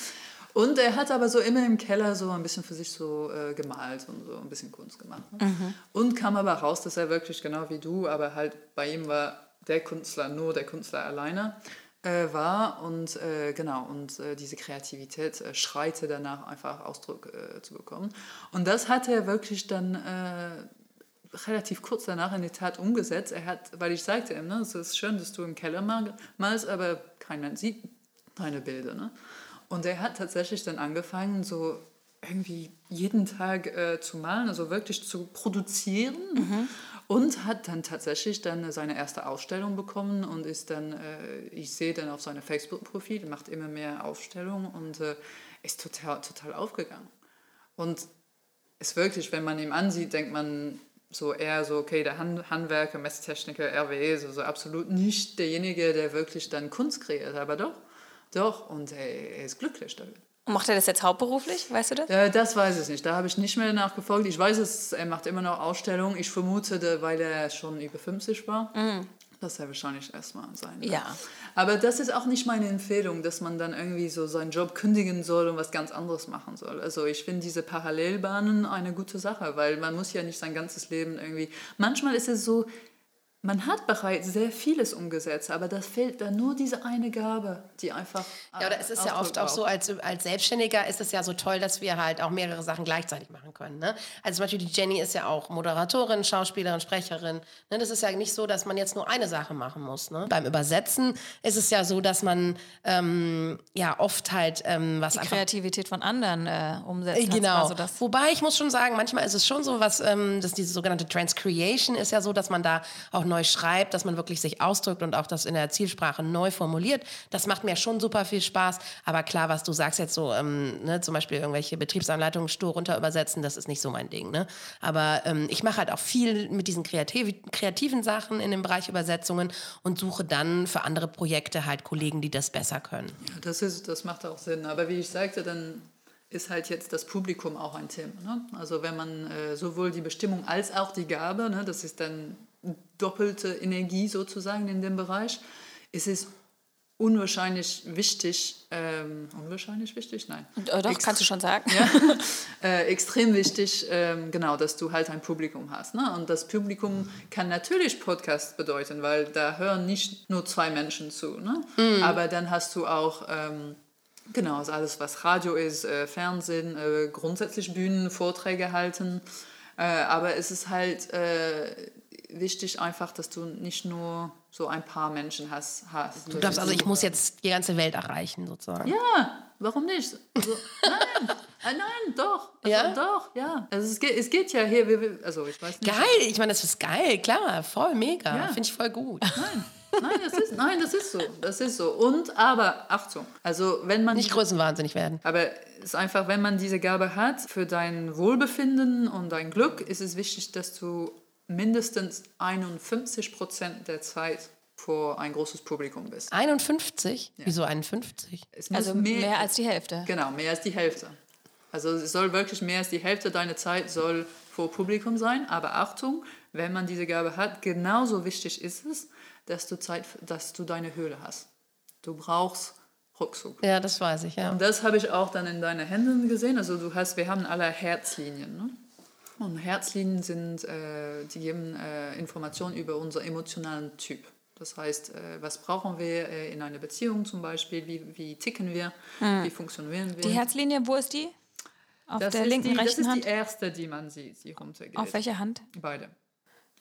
Und er hat aber so immer im Keller so ein bisschen für sich so äh, gemalt und so ein bisschen Kunst gemacht. Ne? Und kam aber raus, dass er wirklich genau wie du, aber halt bei ihm war der Künstler nur der Künstler alleine äh, war und äh, genau und äh, diese Kreativität äh, schreite danach einfach Ausdruck äh, zu bekommen. Und das hat er wirklich dann äh, relativ kurz danach in die Tat umgesetzt. Er hat weil ich sagte ihm ne es ist schön dass du im Keller mal- malst aber kein Mensch sieht deine Bilder ne? Und er hat tatsächlich dann angefangen so irgendwie jeden Tag zu malen also wirklich zu produzieren und hat dann tatsächlich dann seine erste Ausstellung bekommen und ist dann, äh, ich sehe dann auf seinem Facebook-Profil, macht immer mehr Ausstellungen und äh, ist total, total aufgegangen. Und ist wirklich, wenn man ihn ansieht, denkt man so eher so, okay, der Hand, Handwerker, Messtechniker, RWE, so, so absolut nicht derjenige, der wirklich dann Kunst kreiert, aber doch, doch, und er, er ist glücklich damit. Und macht er das jetzt hauptberuflich? Weißt du das? Äh, das weiß ich nicht. Da habe ich nicht mehr nachgefolgt. Ich weiß es, er macht immer noch Ausstellungen. Ich vermute, weil er schon über 50 war, dass er wahrscheinlich erstmal sein wird. Ja. Aber das ist auch nicht meine Empfehlung, dass man dann irgendwie so seinen Job kündigen soll und was ganz anderes machen soll. Also ich finde diese Parallelbahnen eine gute Sache, weil man muss ja nicht sein ganzes Leben irgendwie... Manchmal ist es so, man hat bereits sehr vieles umgesetzt, aber das fehlt dann nur diese eine Gabe, die einfach... Ja, oder es ist ja oft auch so, als, als Selbstständiger ist es ja so toll, dass wir halt auch mehrere Sachen gleichzeitig machen können. Ne? Also zum Beispiel die Jenny ist ja auch Moderatorin, Schauspielerin, Sprecherin. Ne? Das ist ja nicht so, dass man jetzt nur eine Sache machen muss. Ne? Beim Übersetzen ist es ja so, dass man ähm, ja oft halt ähm, was Die einfach Kreativität von anderen äh, umsetzt. äh, Genau. Also das, Wobei ich muss schon sagen, manchmal ist es schon so, was ähm, das diese sogenannte Transcreation ist ja so, dass man da auch neu schreibt, dass man wirklich sich ausdrückt und auch das in der Zielsprache neu formuliert. Das macht mir schon super viel Spaß. Aber klar, was du sagst jetzt so, ähm, ne, zum Beispiel irgendwelche Betriebsanleitungen stur runter übersetzen, das ist nicht so mein Ding. Ne? Aber ähm, ich mache halt auch viel mit diesen kreativ kreativen Sachen in dem Bereich Übersetzungen und suche dann für andere Projekte halt Kollegen, die das besser können. Ja, das, ist, das macht auch Sinn. Aber wie ich sagte, dann ist halt jetzt das Publikum auch ein Thema. Ne? Also wenn man äh, sowohl die Bestimmung als auch die Gabe, ne, das ist dann doppelte Energie sozusagen in dem Bereich, ist es unwahrscheinlich wichtig, ähm, unwahrscheinlich wichtig, nein. Äh, doch, Extre kannst du schon sagen. Ja, äh, extrem wichtig, ähm, genau, dass du halt ein Publikum hast. Ne? Und das Publikum kann natürlich Podcast bedeuten, weil da hören nicht nur zwei Menschen zu. Ne? Mm. Aber dann hast du auch ähm, Genau, also alles, was Radio ist, äh, Fernsehen, äh, grundsätzlich Bühnen, Vorträge halten. Äh, aber es ist halt äh, wichtig einfach, dass du nicht nur so ein paar Menschen hast. hast. Du darfst also, ich muss jetzt die ganze Welt erreichen, sozusagen. Ja, warum nicht? Also, nein, äh, nein, doch. Also, ja? Doch, ja. Also es geht, es geht ja hier, also ich weiß nicht. Geil, ich meine, das ist geil, klar, voll mega. Ja. Finde ich voll gut. Nein. Nein, das ist, nein, das ist so. Das ist so. Und aber, Achtung, also wenn man. Nicht größenwahnsinnig werden. Aber es ist einfach, wenn man diese Gabe hat, für dein Wohlbefinden und dein Glück, ist es wichtig, dass du mindestens 51 Prozent der Zeit vor ein großes Publikum bist. 51? Ja. Wieso 51? also mehr, mehr als die Hälfte. Genau, mehr als die Hälfte. Also es soll wirklich mehr als die Hälfte deiner Zeit soll vor Publikum sein. Aber Achtung, wenn man diese Gabe hat, genauso wichtig ist es, dass du Zeit, dass du deine Höhle hast. Du brauchst Rückzug. Ja, das weiß ich, ja. Und das habe ich auch dann in deinen Händen gesehen. Also du hast, wir haben alle Herzlinien. Ne? Und Herzlinien sind, äh, die geben äh, Informationen über unseren emotionalen Typ. Das heißt, äh, was brauchen wir äh, in einer Beziehung zum Beispiel? Wie, wie ticken wir? Mhm. Wie funktionieren wir? Die Herzlinie, wo ist die? Auf das der linken, die, rechten Hand? Das ist die erste, die man sieht, die runtergeht. Auf welche Hand? Beide.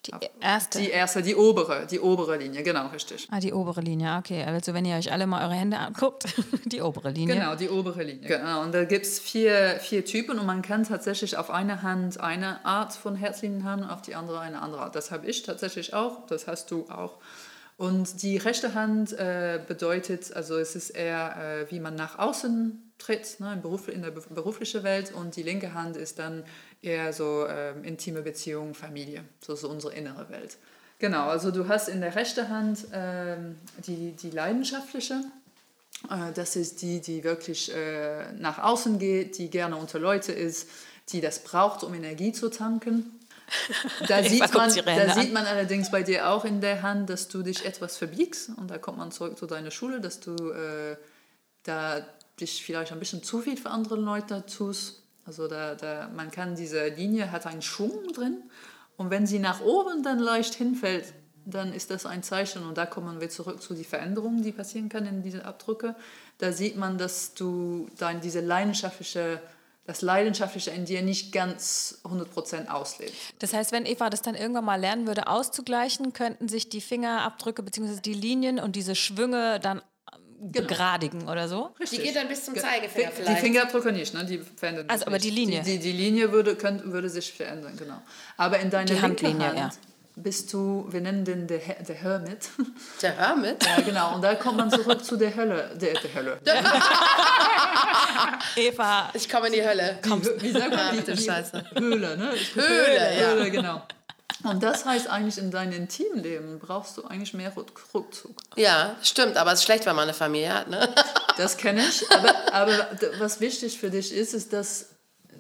Die erste? Die erste, die obere, die obere Linie, genau, richtig. Ah, die obere Linie, okay. Also wenn ihr euch alle mal eure Hände anguckt, die obere Linie. Genau, die obere Linie. Genau, und da gibt es vier, vier Typen und man kann tatsächlich auf eine Hand eine Art von Herzlinien haben, auf die andere eine andere Art. Das habe ich tatsächlich auch, das hast du auch. Und die rechte Hand äh, bedeutet, also es ist eher, äh, wie man nach außen tritt, ne, in, Beruf, in der beruflichen Welt und die linke Hand ist dann eher so ähm, intime Beziehungen, Familie, so ist unsere innere Welt. Genau, also du hast in der rechten Hand ähm, die, die leidenschaftliche, äh, das ist die, die wirklich äh, nach außen geht, die gerne unter Leute ist, die das braucht, um Energie zu tanken. Da, sieht man, da sieht man allerdings bei dir auch in der Hand, dass du dich etwas verbiegst. Und da kommt man zurück zu deiner Schule, dass du äh, da dich vielleicht ein bisschen zu viel für andere Leute tust also da, da, man kann diese Linie hat einen Schwung drin und wenn sie nach oben dann leicht hinfällt, dann ist das ein Zeichen und da kommen wir zurück zu den Veränderungen, die passieren können in diesen Abdrücke. Da sieht man, dass du dann diese leidenschaftliche das Leidenschaftliche in dir nicht ganz 100% auslebt. Das heißt, wenn Eva das dann irgendwann mal lernen würde, auszugleichen, könnten sich die Fingerabdrücke bzw. die Linien und diese Schwünge dann genau. begradigen oder so. Richtig. Die geht dann bis zum Zeigefinger die, vielleicht. Die Fingerabdrücke nicht, ne? Die verändern Also aber nicht. die Linie. Die, die, die Linie würde, könnte, würde sich verändern, genau. Aber in deiner die Handlinie, Hand ja. bist du, wir nennen den der, der Hermit. Der Hermit? Ja, genau. Und da kommt man zurück zu der Hölle. Der, der Hölle. Eva. Ich komme in die Hölle. Die, wie sagt man? Die, die Scheiße. Höhle, ne? Höhle, ja. Höhle, genau. Und das heißt eigentlich, in deinem Intimleben brauchst du eigentlich mehr Rückzug. Ja, stimmt, aber es ist schlecht, wenn man eine Familie hat. Ne? Das kenne ich. Aber, aber was wichtig für dich ist, ist das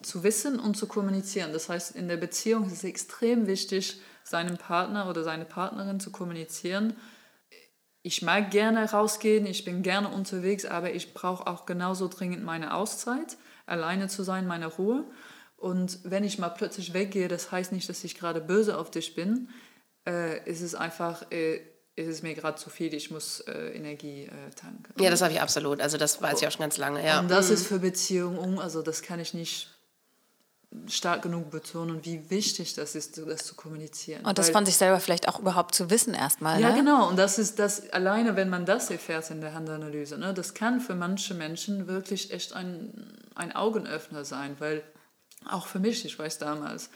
zu wissen und zu kommunizieren. Das heißt, in der Beziehung ist es extrem wichtig, seinem Partner oder seine Partnerin zu kommunizieren. Ich mag gerne rausgehen, ich bin gerne unterwegs, aber ich brauche auch genauso dringend meine Auszeit, alleine zu sein, meine Ruhe. Und wenn ich mal plötzlich weggehe, das heißt nicht, dass ich gerade böse auf dich bin. Äh, ist es einfach, äh, ist es mir gerade zu viel, ich muss äh, Energie äh, tanken. Ja, das habe ich absolut. Also das weiß ich auch schon ganz lange. Ja. Und das mhm. ist für Beziehungen, also das kann ich nicht stark genug betonen, wie wichtig das ist, das zu kommunizieren. Und das Weil, von sich selber vielleicht auch überhaupt zu wissen erstmal. Ja, ne? genau. Und das ist das, alleine wenn man das erfährt in der Handanalyse, ne, das kann für manche Menschen wirklich echt ein, ein Augenöffner sein, weil auch für mich, ich weiß damals,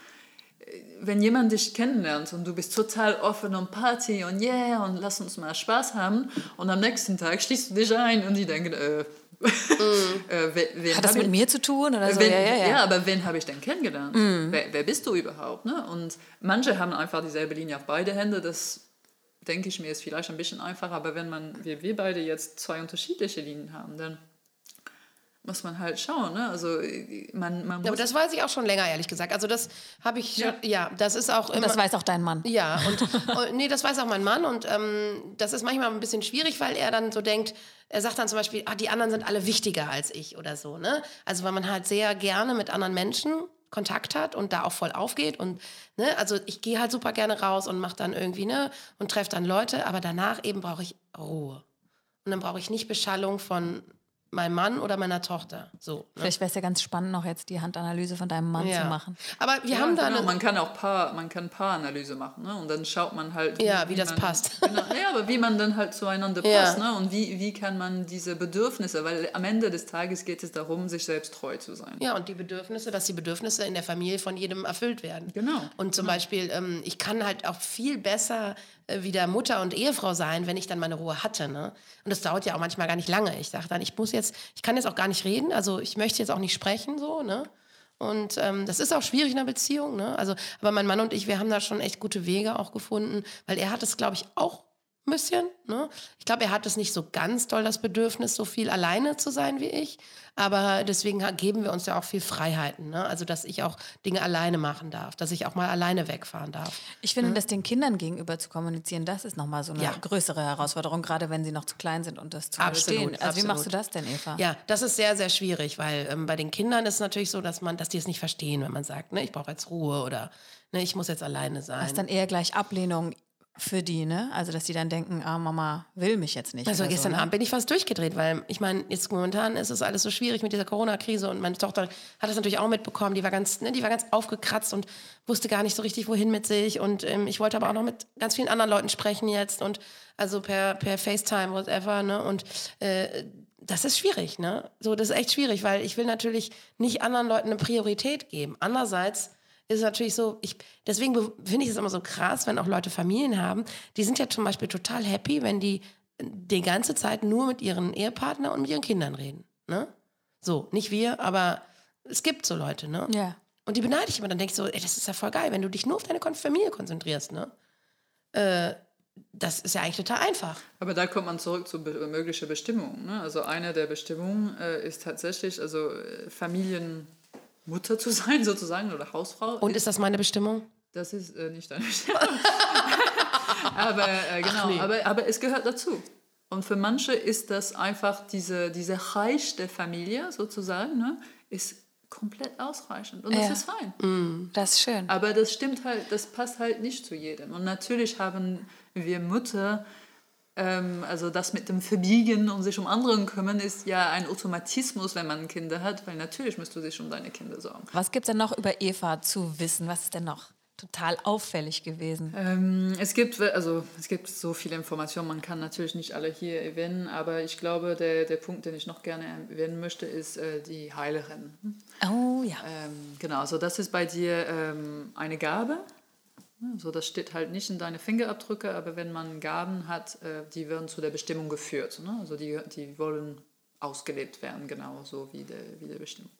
wenn jemand dich kennenlernt und du bist total offen und Party und yeah und lass uns mal Spaß haben und am nächsten Tag schließt du dich ein und die denken, äh, mm. äh, wen, Hat das mit ich, mir zu tun? Oder so? Wen, ja, ja, ja. ja, aber wen habe ich denn kennengelernt? Mm. Wer, wer, bist du überhaupt? Ne? Und manche haben einfach dieselbe Linie auf beide Hände. Das denke ich mir ist vielleicht ein bisschen einfacher. Aber wenn man, wie wir beide jetzt zwei unterschiedliche Linien haben, dann muss man halt schauen. Ne? Also man, man ja, aber das weiß ich auch schon länger, ehrlich gesagt. Also das habe ich, ja. ja, das ist auch immer... Und das weiß auch dein Mann. Ja, und, und nee, das weiß auch mein Mann und ähm, das ist manchmal ein bisschen schwierig, weil er dann so denkt, er sagt dann zum Beispiel, ah, die anderen sind alle wichtiger als ich oder so. Ne? Also weil man halt sehr gerne mit anderen Menschen Kontakt hat und da auch voll aufgeht und ne, also ich gehe halt super gerne raus und mache dann irgendwie ne und treffe dann Leute, aber danach eben brauche ich Ruhe und dann brauche ich nicht Beschallung von meinem Mann oder meiner Tochter. So, ne? Vielleicht wäre es ja ganz spannend, noch jetzt die Handanalyse von deinem Mann ja. zu machen. Aber wir ja, haben da genau. Man kann auch Paar, man kann Paaranalyse machen, ne? Und dann schaut man halt, ja, wie, wie das man, passt. Genau, ja, aber wie man dann halt zueinander passt, ne? Und wie, wie kann man diese Bedürfnisse, weil am Ende des Tages geht es darum, sich selbst treu zu sein. Ja, und die Bedürfnisse, dass die Bedürfnisse in der Familie von jedem erfüllt werden. Genau. Und zum genau. Beispiel, ähm, ich kann halt auch viel besser wieder Mutter und Ehefrau sein, wenn ich dann meine Ruhe hatte. Ne? Und das dauert ja auch manchmal gar nicht lange. Ich sage dann, ich muss jetzt, ich kann jetzt auch gar nicht reden, also ich möchte jetzt auch nicht sprechen, so, ne? Und ähm, das ist auch schwierig in einer Beziehung, ne? Also, aber mein Mann und ich, wir haben da schon echt gute Wege auch gefunden, weil er hat es, glaube ich, auch ein bisschen. Ne? Ich glaube, er hat es nicht so ganz doll das Bedürfnis, so viel alleine zu sein wie ich. Aber deswegen geben wir uns ja auch viel Freiheiten. Ne? Also, dass ich auch Dinge alleine machen darf, dass ich auch mal alleine wegfahren darf. Ich finde, ne? das den Kindern gegenüber zu kommunizieren, das ist nochmal so eine ja. größere Herausforderung, gerade wenn sie noch zu klein sind und das zu absolut, verstehen. Also, absolut. wie machst du das denn, Eva? Ja, das ist sehr, sehr schwierig, weil ähm, bei den Kindern ist es natürlich so, dass, man, dass die es nicht verstehen, wenn man sagt, ne, ich brauche jetzt Ruhe oder ne, ich muss jetzt alleine sein. Das ist dann eher gleich Ablehnung für die, ne? Also, dass die dann denken, ah, Mama will mich jetzt nicht. Also, gestern so, ne? Abend bin ich fast durchgedreht, weil ich meine, jetzt momentan ist es alles so schwierig mit dieser Corona-Krise und meine Tochter hat das natürlich auch mitbekommen. Die war ganz, ne, die war ganz aufgekratzt und wusste gar nicht so richtig, wohin mit sich. Und ähm, ich wollte aber auch noch mit ganz vielen anderen Leuten sprechen jetzt und also per, per FaceTime, whatever, ne? Und äh, das ist schwierig, ne? So, das ist echt schwierig, weil ich will natürlich nicht anderen Leuten eine Priorität geben. Andererseits ist natürlich so, ich, deswegen finde ich es immer so krass, wenn auch Leute Familien haben, die sind ja zum Beispiel total happy, wenn die die ganze Zeit nur mit ihren Ehepartner und mit ihren Kindern reden. Ne? So, nicht wir, aber es gibt so Leute, ne? Ja. Und die beneide ich immer, dann denke ich so, ey, das ist ja voll geil, wenn du dich nur auf deine Familie konzentrierst, ne? Äh, das ist ja eigentlich total einfach. Aber da kommt man zurück zu be möglichen Bestimmungen. Ne? Also eine der Bestimmungen äh, ist tatsächlich, also äh, Familien Mutter zu sein, sozusagen, oder Hausfrau. Und ist das meine Bestimmung? Das ist äh, nicht deine Bestimmung. aber äh, genau, nee. aber, aber es gehört dazu. Und für manche ist das einfach diese, diese Reich der Familie sozusagen, ne, ist komplett ausreichend. Und ja. das ist fein. Mm, das ist schön. Aber das stimmt halt, das passt halt nicht zu jedem. Und natürlich haben wir Mütter ähm, also das mit dem Verbiegen und sich um andere kümmern ist ja ein Automatismus, wenn man Kinder hat, weil natürlich musst du dich um deine Kinder sorgen. Was gibt es denn noch über Eva zu wissen? Was ist denn noch? total auffällig gewesen? Ähm, es, gibt, also, es gibt so viele Informationen, man kann natürlich nicht alle hier erwähnen, aber ich glaube, der, der Punkt, den ich noch gerne erwähnen möchte, ist äh, die Heilerin. Oh ja. Ähm, genau, also das ist bei dir ähm, eine Gabe, so, das steht halt nicht in deine Fingerabdrücke, aber wenn man Gaben hat, äh, die werden zu der Bestimmung geführt. Ne? Also die, die wollen ausgelebt werden, genauso wie der, wie der Bestimmung.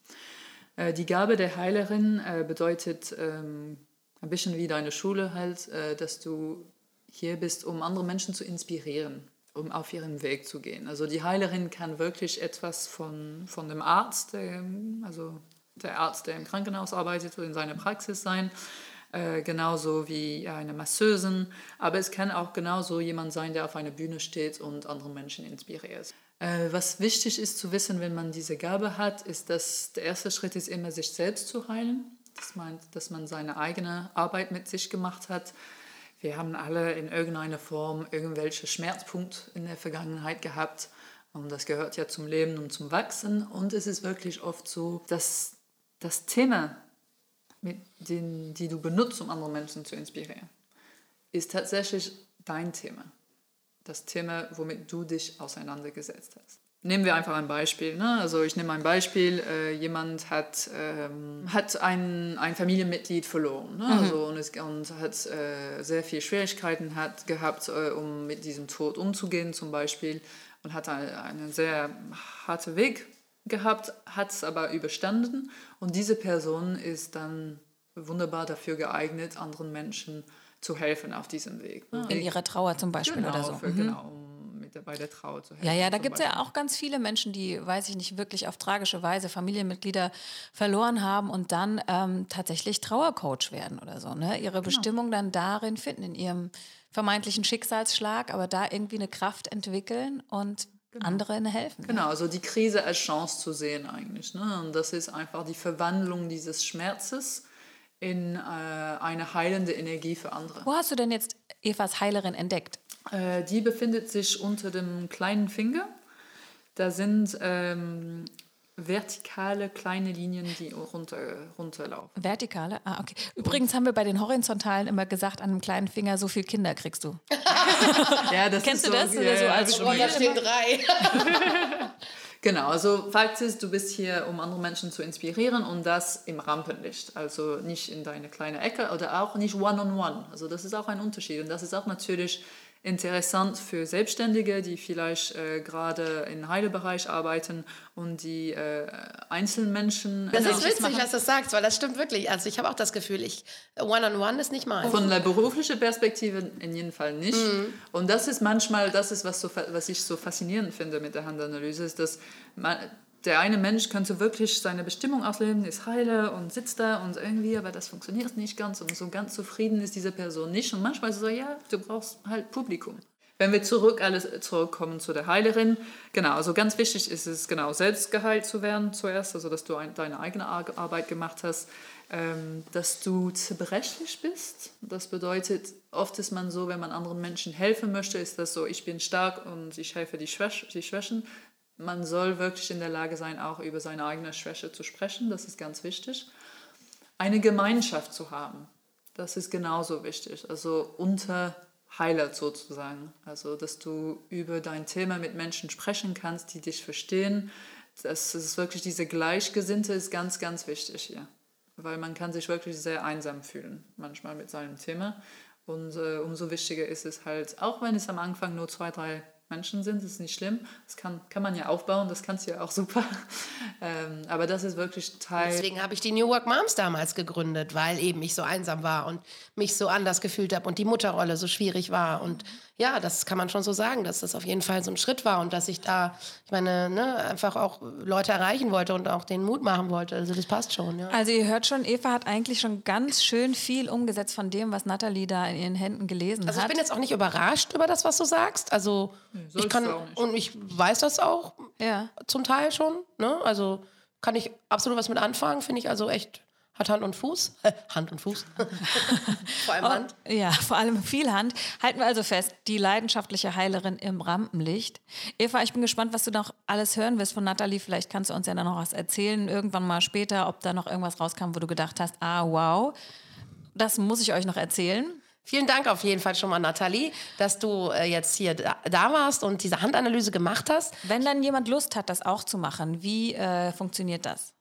Äh, die Gabe der Heilerin äh, bedeutet ähm, ein bisschen wie deine Schule halt, dass du hier bist, um andere Menschen zu inspirieren, um auf ihren Weg zu gehen. Also die Heilerin kann wirklich etwas von, von dem Arzt, also der Arzt, der im Krankenhaus arbeitet oder in seiner Praxis sein, äh, genauso wie eine Masseusin, aber es kann auch genauso jemand sein, der auf einer Bühne steht und andere Menschen inspiriert. Äh, was wichtig ist zu wissen, wenn man diese Gabe hat, ist, dass der erste Schritt ist immer, sich selbst zu heilen. Das meint, dass man seine eigene Arbeit mit sich gemacht hat. Wir haben alle in irgendeiner Form irgendwelche Schmerzpunkte in der Vergangenheit gehabt. Und das gehört ja zum Leben und zum Wachsen. Und es ist wirklich oft so, dass das Thema mit den, die du benutzt, um andere Menschen zu inspirieren, ist tatsächlich dein Thema. Das Thema, womit du dich auseinandergesetzt hast. Nehmen wir einfach ein Beispiel. Ne? Also ich nehme ein Beispiel, äh, jemand hat, ähm, hat ein, ein Familienmitglied verloren ne? mhm. also, und, es, und hat äh, sehr viele Schwierigkeiten hat, gehabt, äh, um mit diesem Tod umzugehen zum Beispiel und hat eine, einen sehr harten Weg gehabt, hat es aber überstanden und diese Person ist dann wunderbar dafür geeignet, anderen Menschen zu helfen auf diesem Weg. Ne? In ihrer Trauer zum Beispiel genau, oder so. Für, mhm. Genau, bei der Trauer zu helfen. Ja, ja, da gibt es ja auch ganz viele Menschen, die, weiß ich nicht, wirklich auf tragische Weise Familienmitglieder verloren haben und dann ähm, tatsächlich Trauercoach werden oder so. Ne? Ihre genau. Bestimmung dann darin finden, in ihrem vermeintlichen Schicksalsschlag, aber da irgendwie eine Kraft entwickeln und genau. anderen helfen. Genau, also die Krise als Chance zu sehen eigentlich. Ne? Und das ist einfach die Verwandlung dieses Schmerzes in äh, eine heilende Energie für andere. Wo hast du denn jetzt Evas Heilerin entdeckt? Äh, die befindet sich unter dem kleinen Finger. Da sind ähm, vertikale kleine Linien, die runter, runterlaufen. Vertikale? Ah, okay. Übrigens haben wir bei den horizontalen immer gesagt, an einem kleinen Finger so viel Kinder kriegst du. ja, das Kennst ist du so, das? Ja, so als oh, da stehen drei. Genau, also Fakt ist, du bist hier, um andere Menschen zu inspirieren und das im Rampenlicht. Also nicht in deine kleine Ecke oder auch nicht one-on-one. -on -one. Also das ist auch ein Unterschied. Und das ist auch natürlich interessant für Selbstständige, die vielleicht äh, gerade im Heilebereich arbeiten und die äh, Einzelmenschen. Das ist witzig, dass du das sagst, weil das stimmt wirklich. Also ich habe auch das Gefühl, ich One-on-One -on -one ist nicht mal. Von der beruflichen Perspektive in jedem Fall nicht. Mhm. Und das ist manchmal, das ist was, so, was ich so faszinierend finde mit der Handanalyse, ist, dass man, der eine Mensch könnte wirklich seine Bestimmung ausleben, ist heile und sitzt da und irgendwie, aber das funktioniert nicht ganz und so ganz zufrieden ist diese Person nicht. Und manchmal ist es so, ja, du brauchst halt Publikum. Wenn wir zurück alles zurückkommen zu der Heilerin, genau, also ganz wichtig ist es genau selbst geheilt zu werden zuerst, also dass du ein, deine eigene Arbeit gemacht hast, ähm, dass du zerbrechlich bist. Das bedeutet, oft ist man so, wenn man anderen Menschen helfen möchte, ist das so, ich bin stark und ich helfe die, Schwäch die Schwächen man soll wirklich in der Lage sein, auch über seine eigene Schwäche zu sprechen. Das ist ganz wichtig. Eine Gemeinschaft zu haben, das ist genauso wichtig. Also unter Heiler sozusagen. Also, dass du über dein Thema mit Menschen sprechen kannst, die dich verstehen. Das ist wirklich diese Gleichgesinnte ist ganz, ganz wichtig hier. Weil man kann sich wirklich sehr einsam fühlen, manchmal mit seinem Thema. Und äh, umso wichtiger ist es halt, auch wenn es am Anfang nur zwei, drei Menschen sind, das ist nicht schlimm. Das kann, kann man ja aufbauen, das kannst du ja auch super. Ähm, aber das ist wirklich Teil. Deswegen habe ich die New Work Moms damals gegründet, weil eben ich so einsam war und mich so anders gefühlt habe und die Mutterrolle so schwierig war. Und ja, das kann man schon so sagen, dass das auf jeden Fall so ein Schritt war und dass ich da, ich meine, ne, einfach auch Leute erreichen wollte und auch den Mut machen wollte. Also das passt schon. Ja. Also ihr hört schon, Eva hat eigentlich schon ganz schön viel umgesetzt von dem, was Nathalie da in ihren Händen gelesen hat. Also ich bin jetzt auch nicht überrascht über das, was du sagst. Also ich kann und ich weiß das auch ja. zum Teil schon. Ne? Also kann ich absolut was mit anfangen. Finde ich also echt hat Hand und Fuß. Hand und Fuß. vor allem Hand. Oh, ja, vor allem viel Hand. Halten wir also fest, die leidenschaftliche Heilerin im Rampenlicht. Eva, ich bin gespannt, was du noch alles hören wirst von Nathalie. Vielleicht kannst du uns ja dann noch was erzählen, irgendwann mal später, ob da noch irgendwas rauskam, wo du gedacht hast, ah, wow, das muss ich euch noch erzählen. Vielen Dank auf jeden Fall schon mal, Nathalie, dass du äh, jetzt hier da, da, warst und diese Handanalyse gemacht hast. Wenn dann jemand Lust hat, das auch zu machen, wie äh, funktioniert das?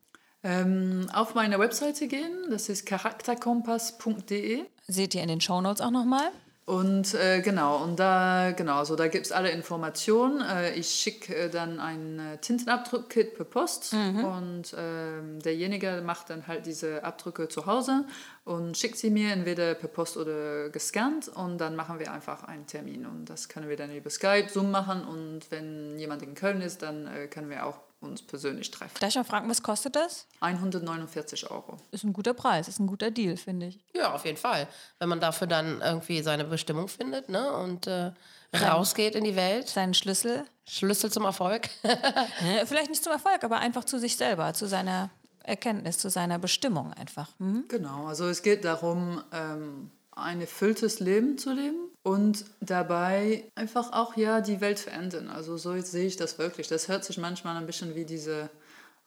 Ähm, auf meine Webseite gehen, das ist charakterkompass.de. Seht ihr in den Shownotes auch nochmal? Und äh, genau, und da, genau, so da gibt es alle Informationen. Äh, ich schicke äh, dann ein äh, Tintenabdruckkit per Post mhm. und ähm, derjenige macht dann halt diese Abdrücke zu Hause und schickt sie mir entweder per Post oder gescannt und dann machen wir einfach einen Termin. Und das können wir dann über Skype, Zoom machen und wenn jemand in Köln ist, dann äh, können wir auch uns persönlich treffen. Darf ich mal fragen, was kostet das? 149 Euro. Ist ein guter Preis, ist ein guter Deal, finde ich. Ja, auf jeden Fall. Wenn man dafür dann irgendwie seine Bestimmung findet ne? und äh, rausgeht in die Welt. Seinen Schlüssel. Schlüssel zum Erfolg. Vielleicht nicht zum Erfolg, aber einfach zu sich selber, zu seiner Erkenntnis, zu seiner Bestimmung einfach. Mhm. Genau, also es geht darum, ähm, ein erfülltes Leben zu leben und dabei einfach auch ja die Welt verändern. Also so sehe ich das wirklich. Das hört sich manchmal ein bisschen wie diese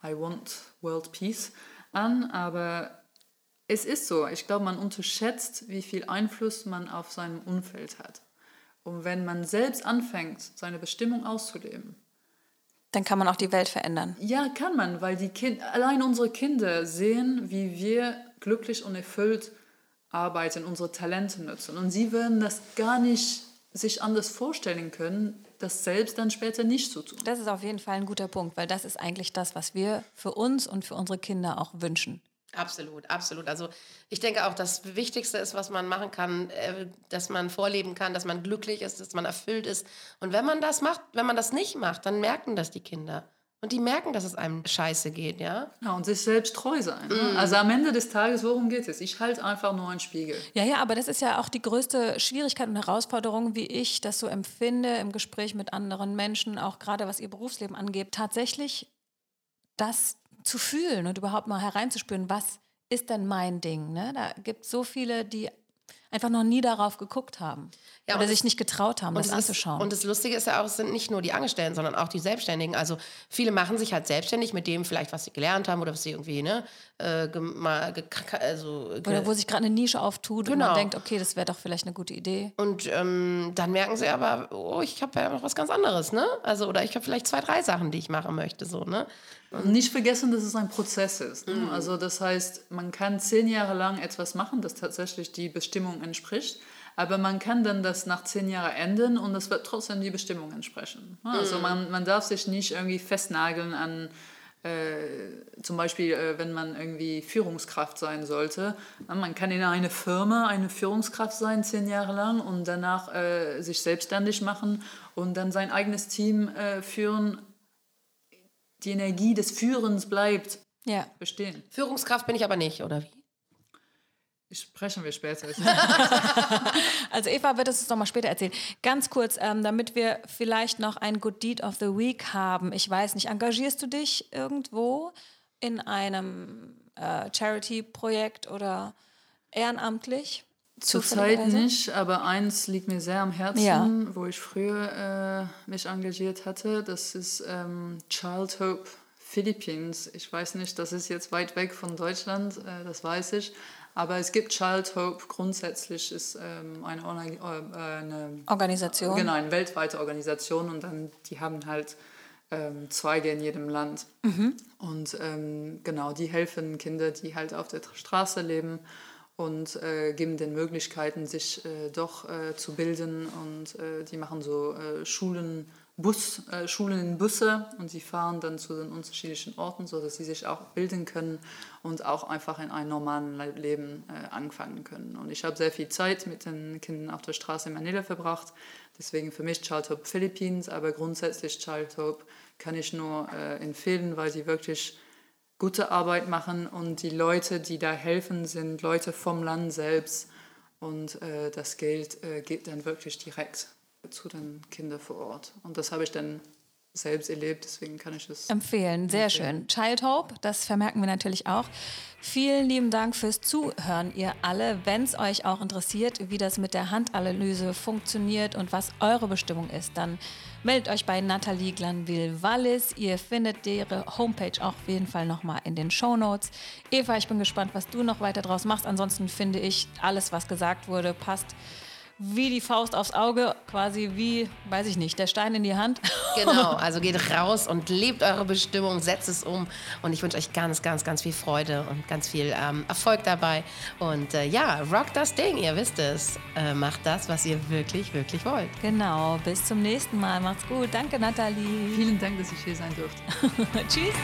I want world peace an, aber es ist so. Ich glaube, man unterschätzt, wie viel Einfluss man auf seinem Umfeld hat. Und wenn man selbst anfängt, seine Bestimmung auszuleben, Dann kann man auch die Welt verändern. Ja, kann man, weil die kind allein unsere Kinder sehen, wie wir glücklich und erfüllt arbeiten, unsere Talente nutzen. Und sie werden das gar nicht sich anders vorstellen können, das selbst dann später nicht so tun. Das ist auf jeden Fall ein guter Punkt, weil das ist eigentlich das, was wir für uns und für unsere Kinder auch wünschen. Absolut, absolut. Also ich denke auch, das Wichtigste ist, was man machen kann, äh, dass man vorleben kann, dass man glücklich ist, dass man erfüllt ist. Und wenn man das macht, wenn man das nicht macht, dann merken das die Kinder. Und die merken, dass es einem scheiße geht, ja? Ja, und sich selbst treu sein. Ne? Also am Ende des Tages, worum geht es? Ich halte einfach nur einen Spiegel. Ja, ja, aber das ist ja auch die größte Schwierigkeit und Herausforderung, wie ich das so empfinde im Gespräch mit anderen Menschen, auch gerade was ihr Berufsleben angeht, tatsächlich das zu fühlen und überhaupt mal hereinzuspüren, was ist denn mein Ding? Ne? Da gibt es so viele, die einfach noch nie darauf geguckt haben Ja, oder und sich nicht getraut haben, das es ist, anzuschauen. und das Lustige ist ja auch, es sind nicht nur die Angestellten, sondern auch die Selbstständigen. Also viele machen sich halt selbstständig mit dem vielleicht, was sie gelernt haben oder was sie irgendwie, ne, äh, mal also, oder wo sich gerade eine Nische auftut und Genau. man denkt, okay, das wäre doch vielleicht eine gute Idee. Und ähm, dann merken sie aber, oh, ich habe ja noch was ganz anderes, ne? Also, oder ich habe vielleicht zwei, drei Sachen, die ich machen möchte, so, ne? Und nicht vergessen, dass es ein Prozess ist. Ne? Also das heißt, man kann zehn Jahre lang etwas machen, das tatsächlich die Bestimmung entspricht. Aber man kann dann das nach zehn Jahren ändern und das wird trotzdem die Bestimmung entsprechen. ne? Also man, man darf sich nicht irgendwie festnageln an, äh, zum Beispiel, äh, wenn man irgendwie Führungskraft sein sollte. Na, Man kann in einer Firma eine Führungskraft sein, zehn Jahre lang, und danach äh, sich selbstständig machen und dann sein eigenes Team äh, führen. Die Energie des Führens bleibt Ja. bestehen. Führungskraft bin ich aber nicht, oder wie? Sprechen wir später. Also Eva wird es uns noch mal später erzählen. Ganz kurz, ähm, damit wir vielleicht noch ein Good Deed of the Week haben. Ich weiß nicht, engagierst du dich irgendwo in einem äh, Charity-Projekt oder ehrenamtlich? Zurzeit nicht, aber eins liegt mir sehr am Herzen, Ja. wo ich früher äh, mich engagiert hatte. Das ist ähm, Child Hope Philippines. Ich weiß nicht, das ist jetzt weit weg von Deutschland, äh, das weiß ich. Aber es gibt Child Hope. Grundsätzlich ist ähm, eine, Orga- äh, eine Organisation. Genau, eine weltweite Organisation und dann, die haben halt ähm, Zweige in jedem Land. Und ähm, genau, die helfen Kinder, die halt auf der Straße leben und äh, geben den Möglichkeiten, sich äh, doch äh, zu bilden. Und äh, die machen so äh, Schulen, Bus, äh, Schulen in Busse und sie fahren dann zu den unterschiedlichen Orten, sodass sie sich auch bilden können und auch einfach in einem normalen Le- Leben anfangen können. Und ich habe sehr viel Zeit mit den Kindern auf der Straße in Manila verbracht. Deswegen für mich Child Philippines, aber grundsätzlich Child kann ich nur empfehlen, weil sie wirklich gute Arbeit machen und die Leute, die da helfen, sind Leute vom Land selbst und äh, das Geld äh, geht dann wirklich direkt zu den Kindern vor Ort. Und das habe ich dann selbst erlebt, deswegen kann ich es Empfehlen, sehr schön. Child Hope, das vermerken wir natürlich auch. Vielen lieben Dank fürs Zuhören, ihr alle. Wenn es euch auch interessiert, wie das mit der Handanalyse funktioniert und was eure Bestimmung ist, dann meldet euch bei Nathalie Glanville-Wallis. Ihr findet ihre Homepage auch auf jeden Fall nochmal in den Show Notes. Eva, ich bin gespannt, was du noch weiter draus machst. Ansonsten finde ich, alles, was gesagt wurde, passt wie die Faust aufs Auge, quasi wie, weiß ich nicht, der Stein in die Hand. Genau, also geht raus und lebt eure Bestimmung, setzt es um. Und ich wünsche euch ganz, ganz, ganz viel Freude und ganz viel ähm, Erfolg dabei. Und äh, ja, rock das Ding, ihr wisst es. Äh, macht das, was ihr wirklich, wirklich wollt. Genau, bis zum nächsten Mal. Macht's gut. Danke, Nathalie. Vielen Dank, dass ich hier sein durfte. Tschüss.